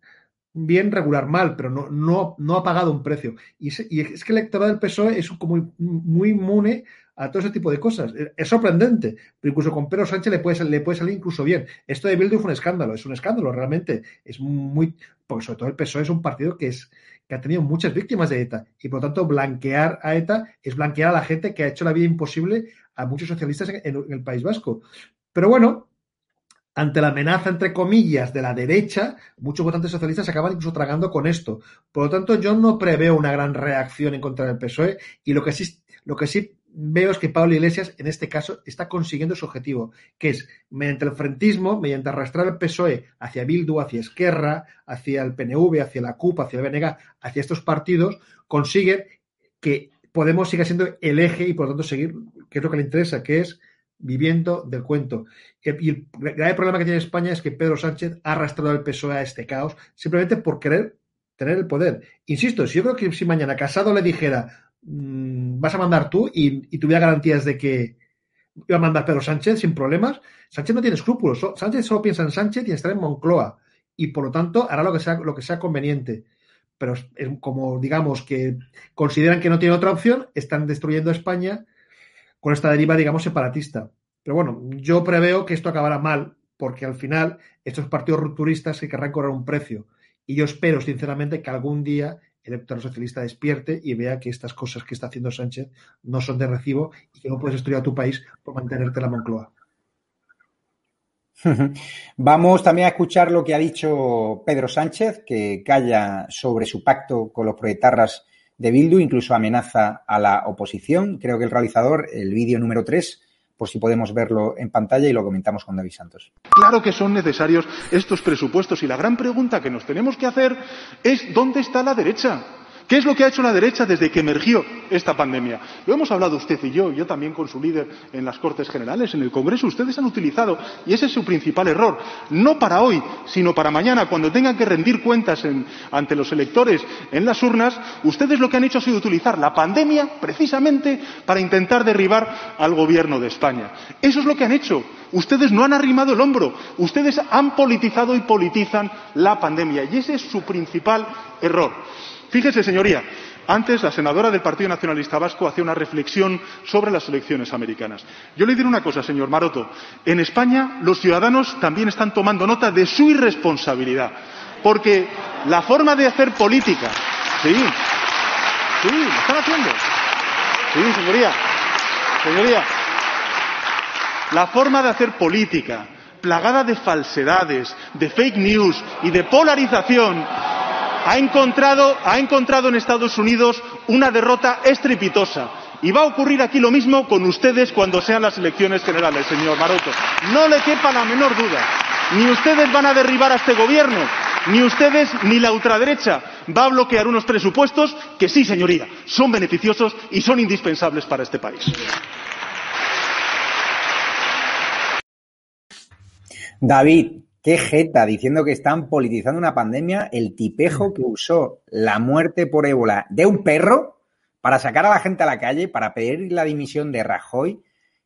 bien, regular, mal, pero no, no, no ha pagado un precio. Y es, que el electorado del PSOE es como muy inmune a todo ese tipo de cosas. Es sorprendente, pero incluso con Pedro Sánchez le puede, le puede salir incluso bien. Esto de Bildu fue un escándalo, es un escándalo realmente. Es muy, porque sobre todo el PSOE es un partido que es que ha tenido muchas víctimas de ETA y por lo tanto blanquear a ETA es blanquear a la gente que ha hecho la vida imposible a muchos socialistas en el País Vasco. Pero bueno, ante la amenaza, entre comillas, de la derecha, muchos votantes socialistas se acaban incluso tragando con esto. Por lo tanto, yo no preveo una gran reacción en contra del PSOE y lo que sí, lo que sí veo es que Pablo Iglesias, en este caso, está consiguiendo su objetivo, que es, mediante el frentismo, mediante arrastrar el PSOE hacia Bildu, hacia Esquerra, hacia el PNV, hacia la CUP, hacia el BNG, hacia estos partidos, consigue que Podemos siga siendo el eje y, por lo tanto, seguir, que es lo que le interesa, que es viviendo del cuento. Y el grave problema que tiene España es que Pedro Sánchez ha arrastrado al PSOE a este caos simplemente por querer tener el poder. Insisto, si yo creo que si mañana Casado le dijera mm, vas a mandar tú y, tuviera garantías de que iba a mandar Pedro Sánchez sin problemas, Sánchez no tiene escrúpulos. Sánchez solo piensa en Sánchez y en estar en Moncloa. Y por lo tanto hará lo que sea, lo que sea conveniente. Pero como digamos que consideran que no tiene otra opción, están destruyendo España con esta deriva, digamos, separatista. Pero bueno, yo preveo que esto acabará mal, porque al final estos partidos rupturistas se querrán cobrar un precio. Y yo espero, sinceramente, que algún día el electorado socialista despierte y vea que estas cosas que está haciendo Sánchez no son de recibo y que no puedes destruir a tu país por mantenerte la Moncloa. <laughs> Vamos también a escuchar lo que ha dicho Pedro Sánchez, que calla sobre su pacto con los proetarras de Bildu, incluso amenaza a la oposición. Creo que el realizador, el vídeo número 3, por si podemos verlo en pantalla y lo comentamos con David Santos. Claro que son necesarios estos presupuestos y la gran pregunta que nos tenemos que hacer es ¿dónde está la derecha? ¿Qué es lo que ha hecho la derecha desde que emergió esta pandemia? Lo hemos hablado usted y yo, yo también con su líder en las Cortes Generales, en el Congreso. Ustedes han utilizado, y ese es su principal error, no para hoy, sino para mañana, cuando tengan que rendir cuentas ante los electores en las urnas, ustedes lo que han hecho ha sido utilizar la pandemia precisamente para intentar derribar al Gobierno de España. Eso es lo que han hecho. Ustedes no han arrimado el hombro, ustedes han politizado y politizan la pandemia, y ese es su principal error. Fíjese, señoría, antes la senadora del Partido Nacionalista Vasco hacía una reflexión sobre las elecciones americanas. Yo le diré una cosa, señor Maroto. En España los ciudadanos también están tomando nota de su irresponsabilidad. Porque la forma de hacer política. Sí, sí, lo están haciendo. Sí, señoría. Señoría. La forma de hacer política, plagada de falsedades, de fake news y de polarización, ha encontrado, ha encontrado en Estados Unidos una derrota estrepitosa. Y va a ocurrir aquí lo mismo con ustedes cuando sean las elecciones generales, señor Maroto. No le quepa la menor duda. Ni ustedes van a derribar a este gobierno, ni ustedes ni la ultraderecha va a bloquear unos presupuestos que sí, señoría, son beneficiosos y son indispensables para este país. David, qué jeta, diciendo que están politizando una pandemia, el tipejo que usó la muerte por ébola de un perro para sacar a la gente a la calle, para pedir la dimisión de Rajoy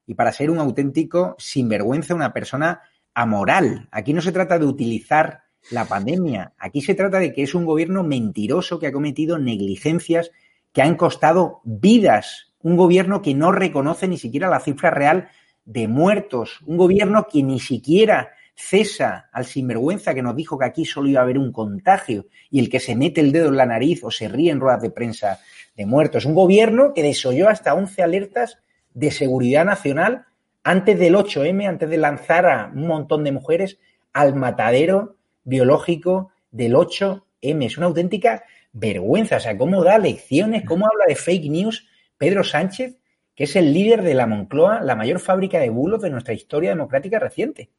y para ser un auténtico sinvergüenza, una persona amoral. Aquí no se trata de utilizar la pandemia, aquí se trata de que es un gobierno mentiroso que ha cometido negligencias que han costado vidas, un gobierno que no reconoce ni siquiera la cifra real de muertos, un gobierno que ni siquiera cesa al sinvergüenza que nos dijo que aquí solo iba a haber un contagio y el que se mete el dedo en la nariz o se ríe en ruedas de prensa de muertos. Un gobierno que desoyó hasta 11 alertas de seguridad nacional antes del 8M, antes de lanzar a un montón de mujeres al matadero biológico del 8M. Es una auténtica vergüenza. O sea, cómo da lecciones, cómo habla de fake news Pedro Sánchez, que es el líder de la Moncloa, la mayor fábrica de bulos de nuestra historia democrática reciente.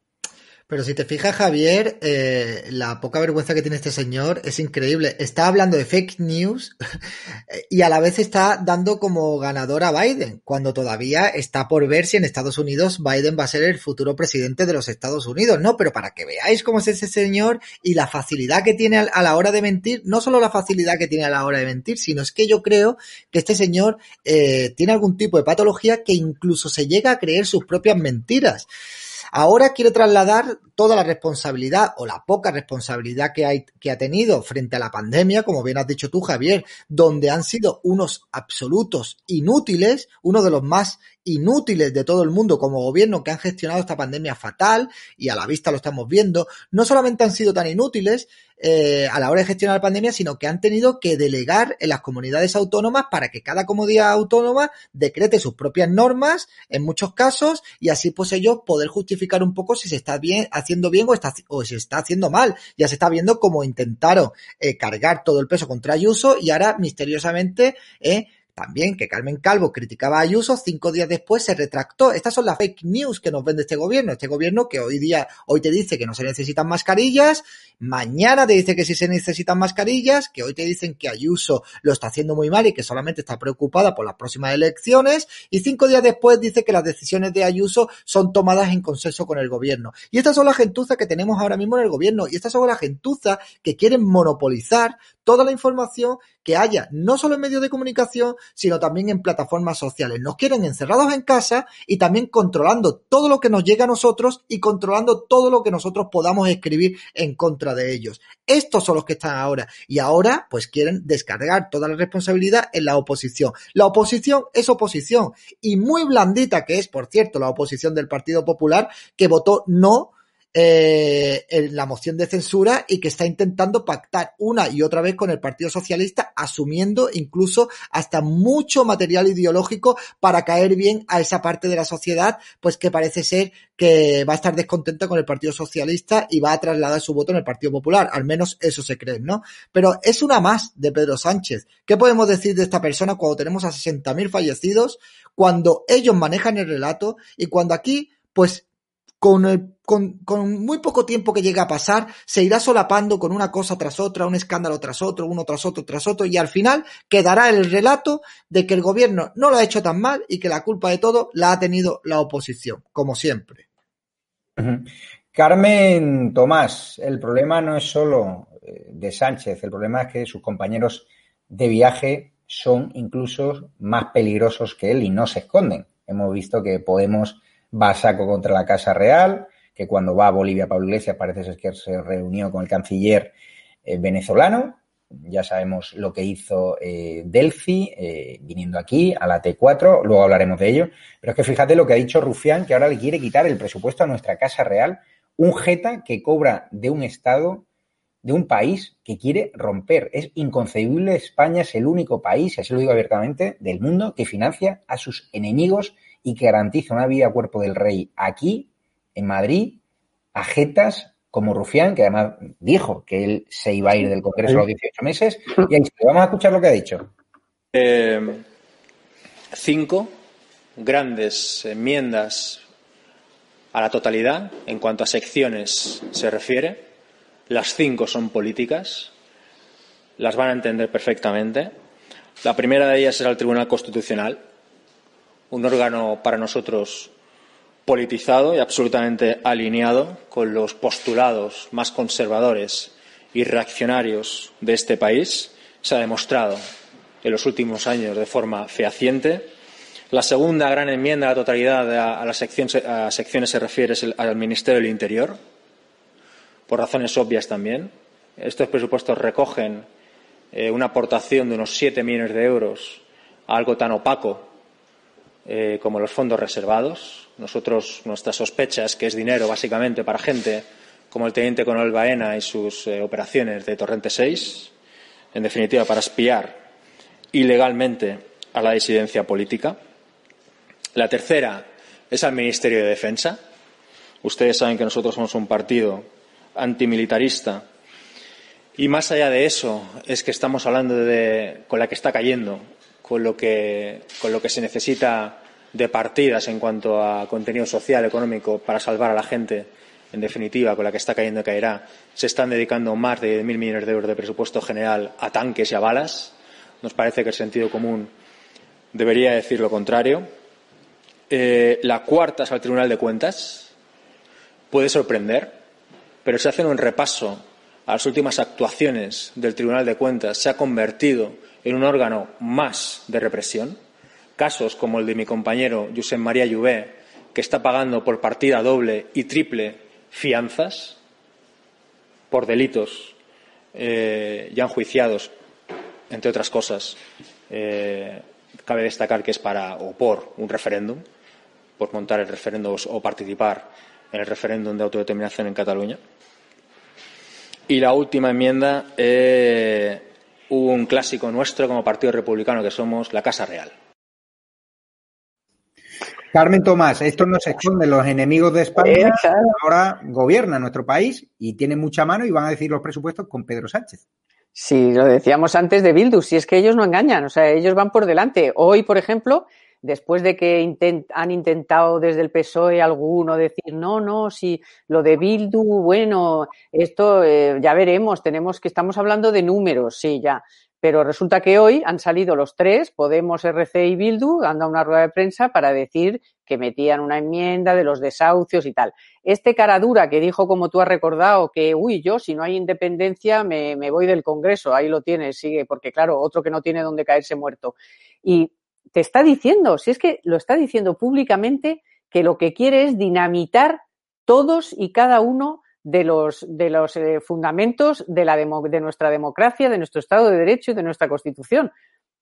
Pero si te fijas, Javier, eh, la poca vergüenza que tiene este señor es increíble. Está hablando de fake news <laughs> y a la vez está dando como ganador a Biden, cuando todavía está por ver si en Estados Unidos Biden va a ser el futuro presidente de los Estados Unidos. No, pero para que veáis cómo es ese señor y la facilidad que tiene a la hora de mentir, no solo la facilidad que tiene a la hora de mentir, sino es que yo creo que este señor eh, tiene algún tipo de patología que incluso se llega a creer sus propias mentiras. Ahora quiere trasladar toda la responsabilidad o la poca responsabilidad que, hay, que ha tenido frente a la pandemia, como bien has dicho tú, Javier, donde han sido unos absolutos inútiles, uno de los más inútiles de todo el mundo como gobierno que han gestionado esta pandemia fatal y a la vista lo estamos viendo, no solamente han sido tan inútiles eh, a la hora de gestionar la pandemia, sino que han tenido que delegar en las comunidades autónomas para que cada comunidad autónoma decrete sus propias normas en muchos casos y así pues ellos poder justificar un poco si se está bien haciendo bien o, está, o se está haciendo mal. Ya se está viendo cómo intentaron eh, cargar todo el peso contra Ayuso y ahora misteriosamente eh, también que Carmen Calvo criticaba a Ayuso, cinco días después se retractó. Estas son las fake news que nos vende este gobierno. Este gobierno que hoy día, hoy te dice que no se necesitan mascarillas, mañana te dice que sí se necesitan mascarillas, que hoy te dicen que Ayuso lo está haciendo muy mal y que solamente está preocupada por las próximas elecciones, y cinco días después dice que las decisiones de Ayuso son tomadas en consenso con el gobierno. Y estas son las gentuzas que tenemos ahora mismo en el gobierno, y estas son las gentuzas que quieren monopolizar toda la información que haya, no solo en medios de comunicación, sino también en plataformas sociales. Nos quieren encerrados en casa y también controlando todo lo que nos llega a nosotros y controlando todo lo que nosotros podamos escribir en contra de ellos. Estos son los que están ahora. Y ahora, pues quieren descargar toda la responsabilidad en la oposición. La oposición es oposición. Y muy blandita que es, por cierto, la oposición del Partido Popular, que votó no eh, en la moción de censura y que está intentando pactar una y otra vez con el Partido Socialista, asumiendo incluso hasta mucho material ideológico para caer bien a esa parte de la sociedad, pues que parece ser que va a estar descontenta con el Partido Socialista y va a trasladar su voto en el Partido Popular. Al menos eso se cree, ¿no? Pero es una más de Pedro Sánchez. ¿Qué podemos decir de esta persona cuando tenemos a 60.000 fallecidos, cuando ellos manejan el relato y cuando aquí, pues con, el, con, muy poco tiempo que llegue a pasar, se irá solapando con una cosa tras otra, un escándalo tras otro, uno tras otro, tras otro, y al final quedará el relato de que el gobierno no lo ha hecho tan mal y que la culpa de todo la ha tenido la oposición, como siempre. Carmen Tomás, el problema no es solo eh, de Sánchez, el problema es que sus compañeros de viaje son incluso más peligrosos que él y no se esconden. Hemos visto que Podemos va a saco contra la Casa Real, que cuando va a Bolivia Pablo Iglesias parece ser que se reunió con el canciller eh, venezolano. Ya sabemos lo que hizo eh, Delphi eh, viniendo aquí a la T4, luego hablaremos de ello. Pero es que fíjate lo que ha dicho Rufián, que ahora le quiere quitar el presupuesto a nuestra Casa Real, un jeta que cobra de un Estado, de un país que quiere romper. Es inconcebible, España es el único país, así lo digo abiertamente, del mundo que financia a sus enemigos y que garantiza una vida a cuerpo del rey aquí, en Madrid, a jetas como Rufián, que además dijo que él se iba a ir del Congreso a los 18 meses. Y ahí vamos a escuchar lo que ha dicho. Eh, cinco grandes enmiendas a la totalidad en cuanto a secciones se refiere, Las cinco son políticas, las van a entender perfectamente. La primera de ellas será el Tribunal Constitucional, un órgano para nosotros politizado y absolutamente alineado con los postulados más conservadores y reaccionarios de este país. Se ha demostrado en los últimos años de forma fehaciente. La segunda gran enmienda a la totalidad a las secciones, secciones se refiere al Ministerio del Interior, por razones obvias también. Estos presupuestos recogen eh, una aportación de unos siete millones de euros a algo tan opaco eh, como los fondos reservados. Nosotros, nuestra sospecha es que es dinero básicamente para gente como el teniente coronel Baena y sus eh, operaciones de Torrente 6, en definitiva, para espiar ilegalmente a la disidencia política. La tercera es al Ministerio de Defensa. Ustedes saben que nosotros somos un partido antimilitarista y más allá de eso es que estamos hablando de con la que está cayendo, con lo que, con lo que se necesita de partidas en cuanto a contenido social, económico, para salvar a la gente, en definitiva, con la que está cayendo y caerá, se están dedicando más de mil millones de euros de presupuesto general a tanques y a balas. Nos parece que el sentido común debería decir lo contrario. Eh, la cuarta es al Tribunal de Cuentas. Puede sorprender, pero si hacen un repaso a las últimas actuaciones del Tribunal de Cuentas, se ha convertido en un órgano más de represión. Casos como el de mi compañero Josep María Lluvé, que está pagando por partida doble y triple fianzas por delitos eh, ya enjuiciados, entre otras cosas. Eh, cabe destacar que es para o por un referéndum, por montar el referéndum o participar en el referéndum de autodeterminación en Cataluña. Y la última enmienda, eh, un clásico nuestro como Partido Republicano que somos la Casa Real. Carmen Tomás, esto no se esconde, los enemigos de España ahora gobiernan nuestro país y tienen mucha mano y van a decir los presupuestos con Pedro Sánchez. Sí, lo decíamos antes de Bildu, si es que ellos no engañan, o sea, ellos van por delante. Hoy, por ejemplo, después de que han intentado desde el PSOE alguno decir, no, no, si lo de Bildu, bueno, esto eh, ya veremos, tenemos que, estamos hablando de números, sí, ya. Pero resulta que hoy han salido los tres, Podemos, RC y Bildu, dando una rueda de prensa para decir que metían una enmienda de los desahucios y tal. Este cara dura que dijo, como tú has recordado, que, uy, yo si no hay independencia me, me voy del Congreso, ahí lo tienes, sigue, porque claro, otro que no tiene donde caerse muerto. Y te está diciendo, si es que lo está diciendo públicamente, que lo que quiere es dinamitar todos y cada uno de los, de los eh, fundamentos de, la de nuestra democracia, de nuestro Estado de Derecho y de nuestra Constitución.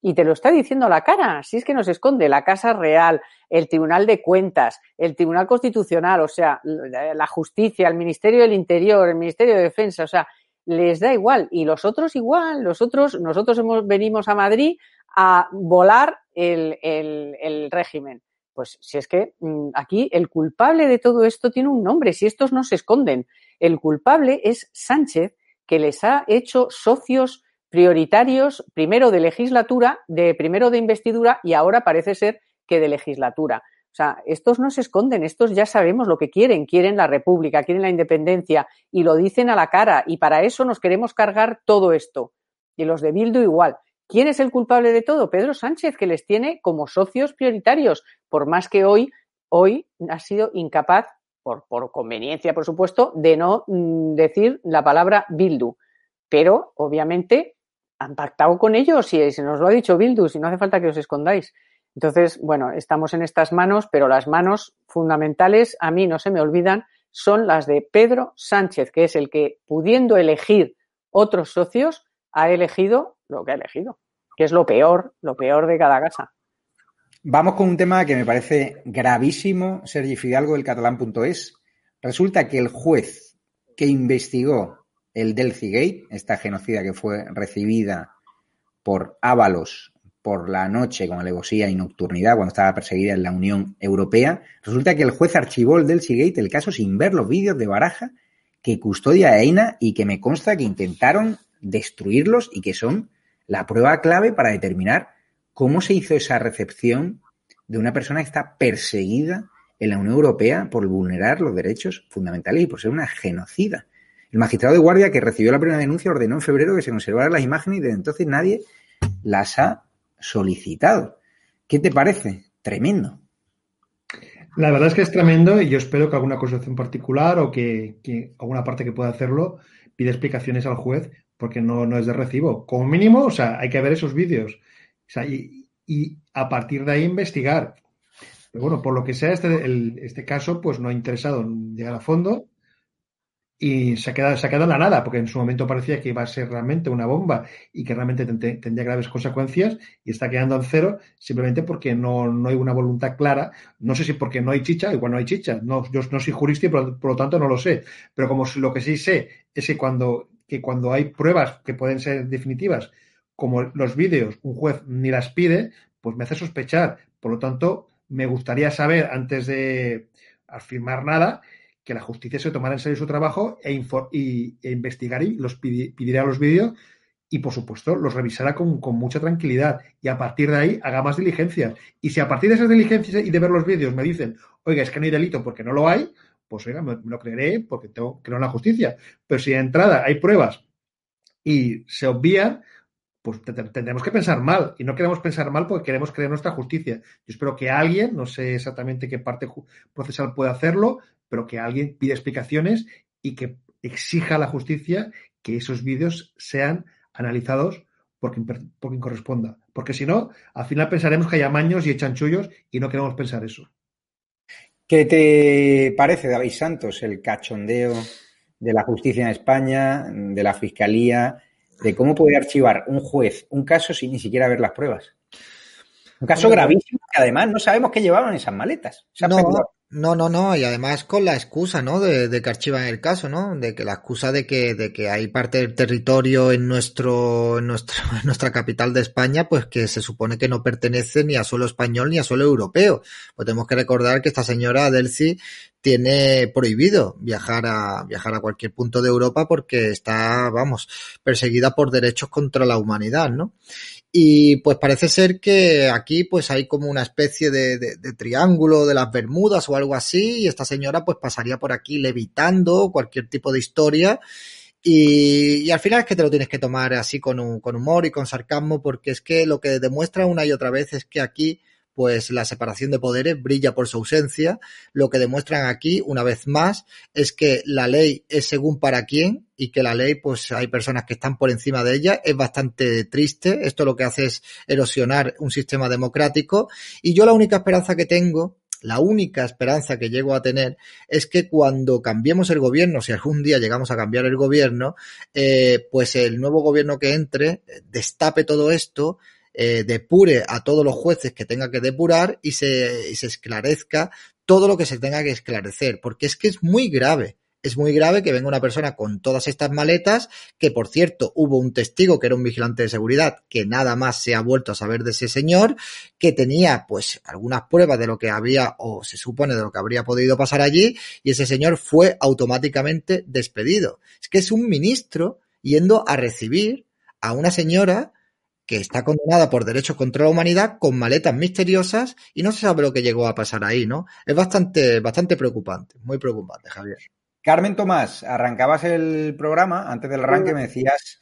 Y te lo está diciendo a la cara, si es que nos esconde la Casa Real, el Tribunal de Cuentas, el Tribunal Constitucional, o sea, la justicia, el Ministerio del Interior, el Ministerio de Defensa, o sea, les da igual. Y los otros igual, los otros, nosotros hemos, venimos a Madrid a volar el, el, régimen. Pues si es que mm, aquí el culpable de todo esto tiene un nombre, si estos no se esconden. El culpable es Sánchez, que les ha hecho socios prioritarios, primero de legislatura, de primero de investidura y ahora parece ser que de legislatura. O sea, estos no se esconden, estos ya sabemos lo que quieren, quieren la república, quieren la independencia y lo dicen a la cara y para eso nos queremos cargar todo esto. Y los de Bildu igual. ¿Quién es el culpable de todo? Pedro Sánchez, que les tiene como socios prioritarios, por más que hoy, hoy ha sido incapaz, por, por conveniencia, por supuesto, de no mm, decir la palabra Bildu. Pero, obviamente, han pactado con ellos y se nos lo ha dicho Bildu, si no hace falta que os escondáis. Entonces, bueno, estamos en estas manos, pero las manos fundamentales, a mí no se me olvidan, son las de Pedro Sánchez, que es el que, pudiendo elegir otros socios, ha elegido lo que ha elegido, que es lo peor, lo peor de cada casa. Vamos con un tema que me parece gravísimo, Sergi Fidalgo del catalán.es. Resulta que el juez que investigó el Delphi Gate, esta genocida que fue recibida por Ábalos por la noche con alevosía y nocturnidad cuando estaba perseguida en la Unión Europea, resulta que el juez archivó el Delphi Gate el caso sin ver los vídeos de Baraja que custodia a EINA y que me consta que intentaron destruirlos y que son la prueba clave para determinar cómo se hizo esa recepción de una persona que está perseguida en la Unión Europea por vulnerar los derechos fundamentales y por ser una genocida. El magistrado de guardia que recibió la primera denuncia ordenó en febrero que se conservaran las imágenes y desde entonces nadie las ha solicitado. ¿Qué te parece? Tremendo. La verdad es que es tremendo y yo espero que alguna acusación particular o que, alguna parte que pueda hacerlo pida explicaciones al juez porque no, no es de recibo. Como mínimo, o sea, hay que ver esos vídeos o sea, y, a partir de ahí investigar. Pero bueno, por lo que sea, este, este caso pues no ha interesado en llegar a fondo y se ha, quedado, se ha quedado en la nada, porque en su momento parecía que iba a ser realmente una bomba y que realmente tendría graves consecuencias y está quedando en cero simplemente porque no, no, hay una voluntad clara. No sé si porque no hay chicha, igual no hay chicha. No, yo no soy jurista y por, por lo tanto no lo sé. Pero como lo que sí sé es que cuando, que cuando hay pruebas que pueden ser definitivas, como los vídeos, un juez ni las pide, pues me hace sospechar. Por lo tanto, me gustaría saber antes de afirmar nada que la justicia se tomara en serio su trabajo e, y, e investigar y los pidiera los vídeos y, por supuesto, los revisara con, mucha tranquilidad y a partir de ahí haga más diligencias. Y si a partir de esas diligencias y de ver los vídeos me dicen, oiga, es que no hay delito porque no lo hay, pues oiga, me, me lo creeré porque tengo creo en la justicia. Pero si de entrada hay pruebas y se obvían, pues tendremos que pensar mal. Y no queremos pensar mal porque queremos creer nuestra justicia. Yo espero que alguien, no sé exactamente qué parte procesal puede hacerlo, pero que alguien pida explicaciones y que exija a la justicia que esos vídeos sean analizados por quien, por quien corresponda. Porque si no, al final pensaremos que hay amaños y chanchullos y no queremos pensar eso. ¿Qué te parece, David Santos, el cachondeo de la justicia en España, de la fiscalía, de cómo puede archivar un juez un caso sin ni siquiera ver las pruebas? Un caso gravísimo que además no sabemos qué llevaban esas maletas. No, no, no, no, y además con la excusa, ¿no? De, de, que archivan el caso, ¿no? De que la excusa de que, de que hay parte del territorio en nuestro, en nuestro, <laughs> en nuestra capital de España, pues que se supone que no pertenece ni a suelo español ni a suelo europeo. Pues tenemos que recordar que esta señora Delcy tiene prohibido viajar a, viajar a cualquier punto de Europa porque está, vamos, perseguida por derechos contra la humanidad, ¿no? Y pues parece ser que aquí pues hay como una especie de, de, triángulo de las Bermudas o algo así y esta señora pues pasaría por aquí levitando cualquier tipo de historia. Y, y al final es que te lo tienes que tomar así con, un, con humor y con sarcasmo porque es que lo que demuestra una y otra vez es que aquí pues la separación de poderes brilla por su ausencia. Lo que demuestran aquí, una vez más, es que la ley es según para quién y que la ley, pues hay personas que están por encima de ella. Es bastante triste. Esto lo que hace es erosionar un sistema democrático. Y yo la única esperanza que tengo la única esperanza que llego a tener es que cuando cambiemos el gobierno, si algún día llegamos a cambiar el gobierno, eh, pues el nuevo gobierno que entre destape todo esto, eh, depure a todos los jueces que tenga que depurar y se, y se esclarezca todo lo que se tenga que esclarecer, porque es que es muy grave. Es muy grave que venga una persona con todas estas maletas, que por cierto hubo un testigo que era un vigilante de seguridad, que nada más se ha vuelto a saber de ese señor, que tenía pues algunas pruebas de lo que había o se supone de lo que habría podido pasar allí, y ese señor fue automáticamente despedido. Es que es un ministro yendo a recibir a una señora que está condenada por derechos contra la humanidad con maletas misteriosas y no se sabe lo que llegó a pasar ahí, ¿no? Es bastante, bastante preocupante, muy preocupante, Javier. Carmen Tomás, arrancabas el programa, antes del arranque me decías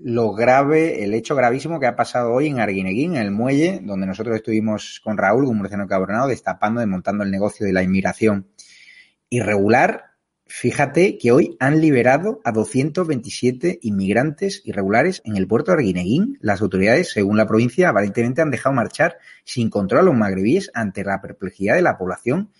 lo grave, el hecho gravísimo que ha pasado hoy en Arguineguín, en el muelle, donde nosotros estuvimos con Raúl, un murciano cabronado, destapando, desmontando el negocio de la inmigración irregular Fíjate que hoy han liberado a 227 inmigrantes irregulares en el puerto de Arguineguín. Las autoridades, según la provincia, aparentemente han dejado marchar sin control a los magrebíes ante la perplejidad de la población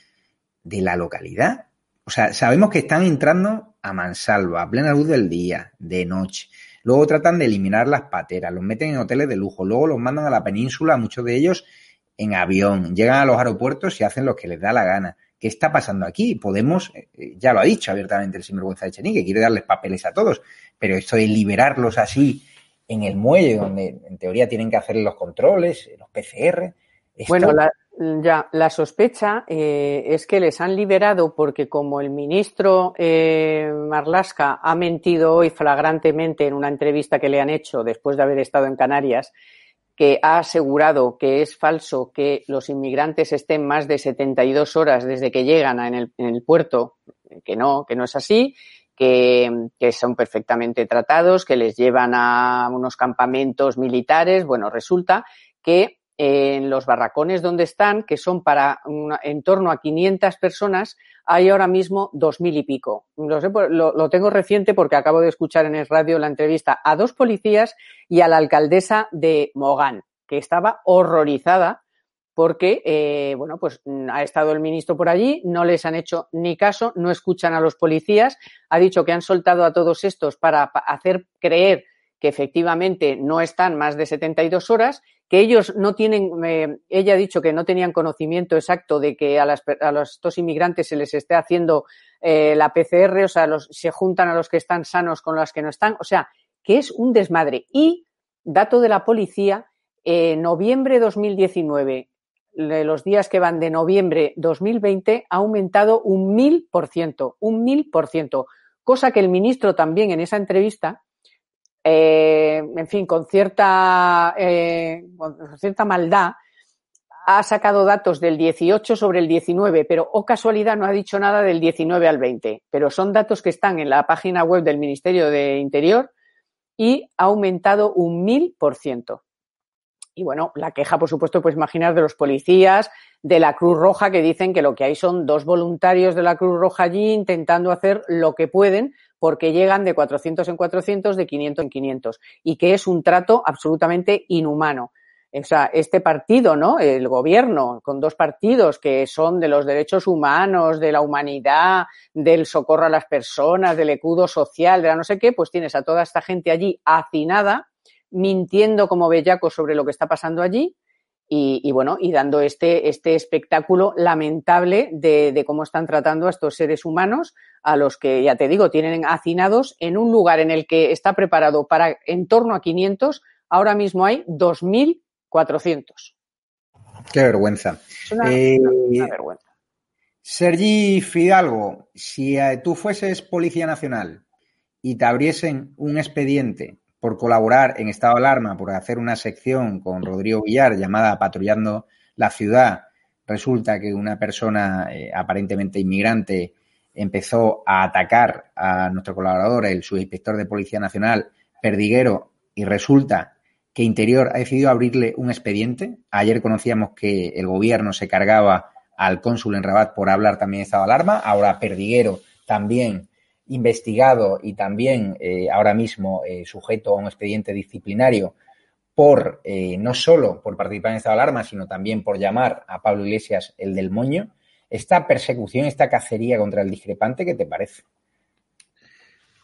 de la localidad. O sea, sabemos que están entrando a mansalva, a plena luz del día, de noche. Luego tratan de eliminar las pateras, los meten en hoteles de lujo, luego los mandan a la península, muchos de ellos en avión, llegan a los aeropuertos y hacen lo que les da la gana ¿Qué está pasando aquí? Podemos, eh, ya lo ha dicho abiertamente el sinvergüenza de Chenique, quiere darles papeles a todos, pero esto de liberarlos así en el muelle, donde en teoría tienen que hacer los controles, los PCR. Esto... Bueno, la, ya, la sospecha eh, es que les han liberado porque como el ministro eh, Marlasca ha mentido hoy flagrantemente en una entrevista que le han hecho después de haber estado en Canarias, que ha asegurado que es falso que los inmigrantes estén más de 72 horas desde que llegan en el, en el puerto, que no, que no es así, que, que, son perfectamente tratados, que les llevan a unos campamentos militares. Bueno, resulta que en los barracones donde están, que son para en torno a 500 personas, hay ahora mismo dos mil y pico. Lo, sé, lo, lo, tengo reciente porque acabo de escuchar en el radio la entrevista a dos policías y a la alcaldesa de Mogán, que estaba horrorizada porque, eh, bueno, pues mm, ha estado el ministro por allí, no les han hecho ni caso, no escuchan a los policías, ha dicho que han soltado a todos estos para hacer creer que efectivamente no están más de 72 horas, que ellos no tienen, eh, ella ha dicho que no tenían conocimiento exacto de que a, las, a los, estos inmigrantes se les esté haciendo eh, la PCR, o sea, los, se juntan a los que están sanos con los que no están, o sea, que es un desmadre. Y, dato de la policía, en noviembre de 2019, los días que van de noviembre 2020 ha aumentado un mil por ciento, un mil por ciento, cosa que el ministro también en esa entrevista, eh, en fin, con cierta, eh, con cierta maldad, ha sacado datos del 18 sobre el 19, pero o oh casualidad no ha dicho nada del 19 al 20, pero son datos que están en la página web del Ministerio de Interior y ha aumentado un mil por ciento. Y bueno, la queja, por supuesto, pues imaginar de los policías, de la Cruz Roja, que dicen que lo que hay son dos voluntarios de la Cruz Roja allí intentando hacer lo que pueden porque llegan de 400 en 400, de 500 en 500 y que es un trato absolutamente inhumano. O sea, este partido, ¿no? El gobierno, con dos partidos que son de los derechos humanos, de la humanidad, del socorro a las personas, del ecudo social, de la no sé qué, pues tienes a toda esta gente allí hacinada mintiendo como bellaco sobre lo que está pasando allí y, y bueno, y dando este, este espectáculo lamentable de, de, cómo están tratando a estos seres humanos, a los que, ya te digo, tienen hacinados en un lugar en el que está preparado para en torno a 500, ahora mismo hay 2.400. Qué vergüenza. Es una, Eh, una vergüenza. Sergi Fidalgo, si eh, tú fueses Policía Nacional y te abriesen un expediente por colaborar en estado de alarma, por hacer una sección con Rodrigo Villar llamada Patrullando la ciudad, resulta que una persona eh, aparentemente inmigrante empezó a atacar a nuestro colaborador, el subinspector de Policía Nacional, Perdiguero, y resulta que Interior ha decidido abrirle un expediente. Ayer conocíamos que el gobierno se cargaba al cónsul en Rabat por hablar también de estado de alarma. Ahora Perdiguero también investigado y también eh, ahora mismo eh, sujeto a un expediente disciplinario por eh, no solo por participar en estado de alarma, sino también por llamar a Pablo Iglesias el del moño. Esta persecución, esta cacería contra el discrepante, ¿qué te parece?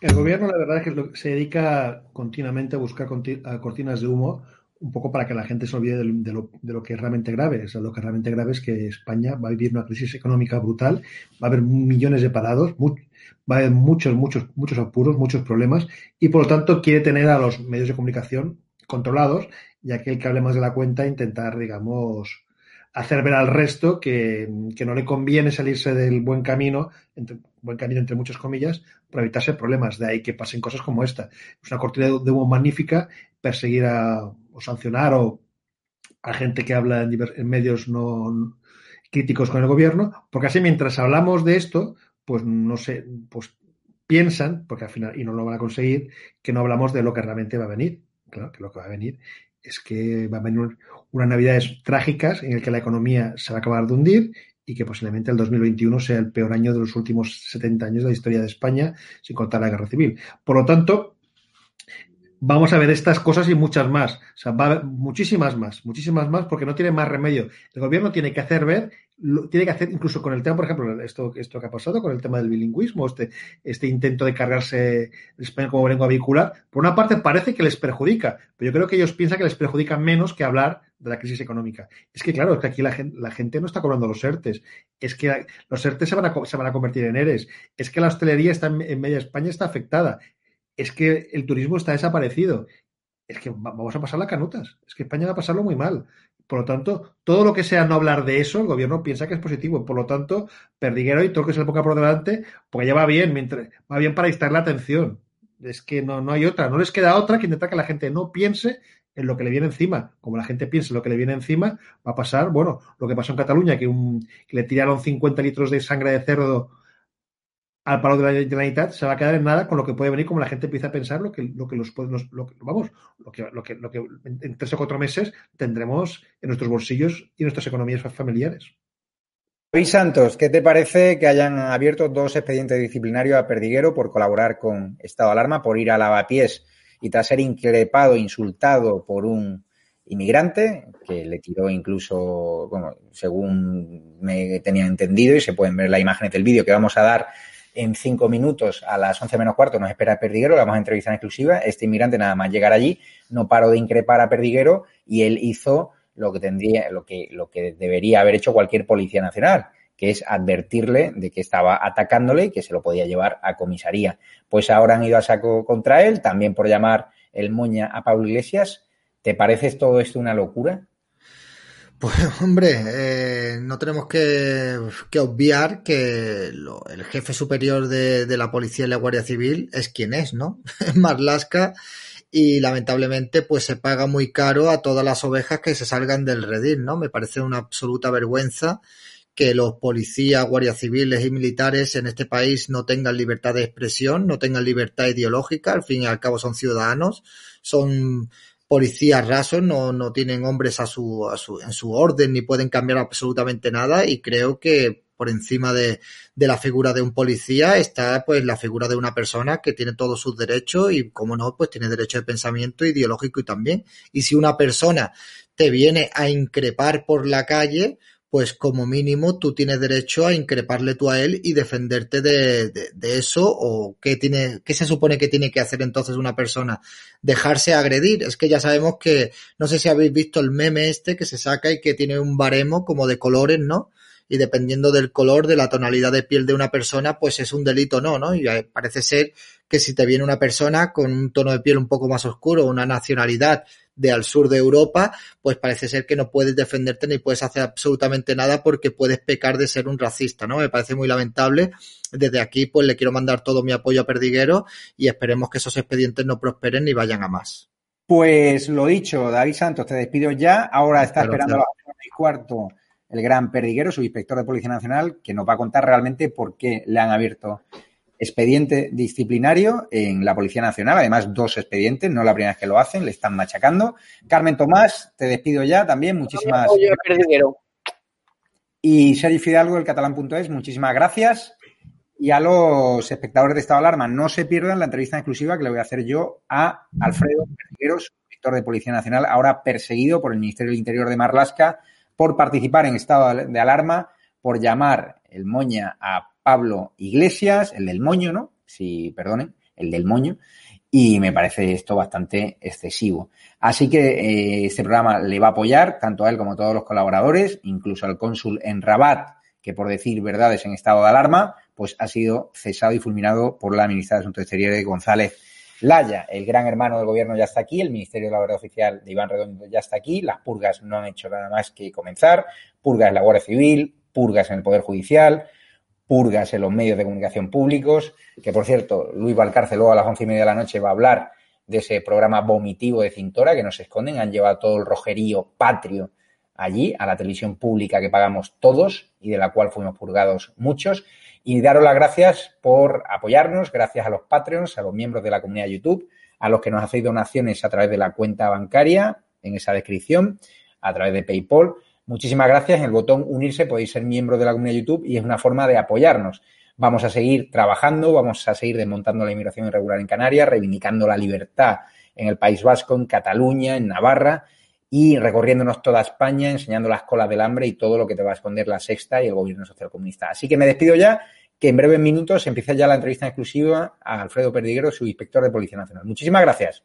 El gobierno, la verdad, es que se dedica continuamente a buscar cortinas de humo un poco para que la gente se olvide de, lo, de, lo, que es realmente grave. O lo que es realmente grave es que España va a vivir una crisis económica brutal, va a haber millones de parados, muy, va a haber muchos, muchos, muchos apuros, muchos problemas, y por lo tanto quiere tener a los medios de comunicación controlados, ya que el que hable más de la cuenta intentar, digamos, hacer ver al resto que, que, no le conviene salirse del buen camino, entre, buen camino entre muchas comillas, para evitarse problemas. De ahí que pasen cosas como esta. Es una cortina de humo magnífica perseguir o sancionar o a gente que habla en, en medios no críticos con el gobierno, porque así mientras hablamos de esto, pues no sé, pues piensan, porque al final, y no lo van a conseguir, que no hablamos de lo que realmente va a venir. Claro, que lo que va a venir es que va a venir unas navidades trágicas en el que la economía se va a acabar de hundir y que posiblemente el 2021 sea el peor año de los últimos 70 años de la historia de España, sin contar la guerra civil. Por lo tanto, vamos a ver estas cosas y muchas más. O sea, va a haber muchísimas más, muchísimas más, porque no tiene más remedio. El gobierno tiene que hacer ver, lo, tiene que hacer incluso con el tema, por ejemplo, esto, que ha pasado con el tema del bilingüismo, este, este intento de cargarse el español como lengua vehicular. Por una parte parece que les perjudica, pero yo creo que ellos piensan que les perjudica menos que hablar de la crisis económica. Es que, claro, es que aquí la gente, no está cobrando los ERTES. Es que los ERTES se van a, se van a convertir en ERES. Es que la hostelería está en media España está afectada es que el turismo está desaparecido. Es que vamos a pasar las canutas. Es que España va a pasarlo muy mal. Por lo tanto, todo lo que sea no hablar de eso, el gobierno piensa que es positivo. Por lo tanto, Perdiguero y todo lo que se le ponga por delante, porque ya va bien, mientras, va bien para distraer la atención. Es que no, no hay otra. No les queda otra que intentar que la gente no piense en lo que le viene encima. Como la gente piensa en lo que le viene encima, va a pasar, bueno, lo que pasó en Cataluña, que, un, que le tiraron 50 litros de sangre de cerdo al palo de la Generalitat se va a quedar en nada con lo que puede venir como la gente empieza a pensar lo que, lo que los, lo vamos, lo que, lo que, en tres o cuatro meses tendremos en nuestros bolsillos y nuestras economías fa- familiares. Luis Santos, ¿qué te parece que hayan abierto dos expedientes disciplinarios a Perdiguero por colaborar con Estado de Alarma, por ir a lavapiés y tras ser increpado, insultado por un inmigrante que le tiró incluso, bueno, según me tenía entendido y se pueden ver las imágenes del vídeo que vamos a dar en cinco minutos a las once menos cuarto nos espera Perdiguero, le vamos a entrevistar en exclusiva. Este inmigrante nada más llegar allí no paró de increpar a Perdiguero y él hizo lo que tendría, lo que, lo que debería haber hecho cualquier policía nacional, que es advertirle de que estaba atacándole y que se lo podía llevar a comisaría. Pues ahora han ido a saco contra él, también por llamar el moña a Pablo Iglesias. ¿Te parece todo esto una locura? Pues <laughs> hombre, eh, no tenemos que, que obviar que lo- el jefe superior de, la policía y la Guardia Civil es quien es, ¿no? <laughs> Es Marlaska y lamentablemente pues se paga muy caro a todas las ovejas que se salgan del redil, ¿no? Me parece una absoluta vergüenza que los policías, guardias civiles y militares en este país no tengan libertad de expresión, no tengan libertad ideológica, al fin y al cabo son ciudadanos, son policías rasos, no, no tienen hombres a su, a su, en su orden ni pueden cambiar absolutamente nada y creo que por encima de, de la figura de un policía está pues la figura de una persona que tiene todos sus derechos y como no pues tiene derecho de pensamiento ideológico y también. Y si una persona te viene a increpar por la calle pues como mínimo tú tienes derecho a increparle tú a él y defenderte de, de, de eso o qué tiene qué se supone que tiene que hacer entonces una persona. Dejarse agredir. Es que ya sabemos que no sé si habéis visto el meme este que se saca y que tiene un baremo como de colores no y dependiendo del color, de la tonalidad de piel de una persona, pues es un delito o no, ¿no? Y eh, parece ser que si te viene una persona con un tono de piel un poco más oscuro, una nacionalidad de al sur de Europa, pues parece ser que no puedes defenderte ni puedes hacer absolutamente nada porque puedes pecar de ser un racista, ¿no? Me parece muy lamentable. Desde aquí, pues le quiero mandar todo mi apoyo a Perdiguero y esperemos que esos expedientes no prosperen ni vayan a más. Pues lo dicho, David Santos, te despido ya. Ahora está esperando claro. a las cuarto el gran Perdiguero, su inspector de Policía Nacional, que nos va a contar realmente por qué le han abierto expediente disciplinario en la Policía Nacional. Además, dos expedientes, no la primera vez que lo hacen, le están machacando. Carmen Tomás, te despido ya también. Muchísimas Apoyo a Perdiguero. y Sergi Fidalgo, el catalán.es, muchísimas gracias. Y a los espectadores de Estado de Alarma, no se pierdan la entrevista exclusiva que le voy a hacer yo a Alfredo Perdigueros, inspector de Policía Nacional, ahora perseguido por el Ministerio del Interior de Marlasca por participar en estado de alarma, por llamar el moña a Pablo Iglesias, el del moño, ¿no? Si, perdonen, el del moño. Y me parece esto bastante excesivo. Así que eh, este programa le va a apoyar tanto a él como a todos los colaboradores, incluso al cónsul en Rabat, que por decir verdades en estado de alarma, pues ha sido cesado y fulminado por la ministra de Asuntos Exteriores, González Laya. El gran hermano del gobierno ya está aquí, el Ministerio de la Verdad Oficial de Iván Redondo ya está aquí, las purgas no han hecho nada más que comenzar, purgas en la Guardia Civil, purgas en el Poder Judicial, purgas en los medios de comunicación públicos, que por cierto, Luis Valcárcel luego a las once y media de la noche va a hablar de ese programa vomitivo de Cintora que nos esconden, han llevado todo el rojerío patrio allí, a la televisión pública que pagamos todos y de la cual fuimos purgados muchos. Y daros las gracias por apoyarnos, gracias a los Patreons, a los miembros de la comunidad YouTube, a los que nos hacéis donaciones a través de la cuenta bancaria, en esa descripción, a través de PayPal. Muchísimas gracias. En el botón unirse podéis ser miembros de la comunidad YouTube y es una forma de apoyarnos. Vamos a seguir trabajando, vamos a seguir desmontando la inmigración irregular en Canarias, reivindicando la libertad en el País Vasco, en Cataluña, en Navarra y recorriéndonos toda España, enseñando las colas del hambre y todo lo que te va a esconder la sexta y el gobierno social comunista. Así que me despido ya, que en breves minutos empieza ya la entrevista exclusiva a Alfredo Perdiguero, su inspector de Policía Nacional. Muchísimas gracias.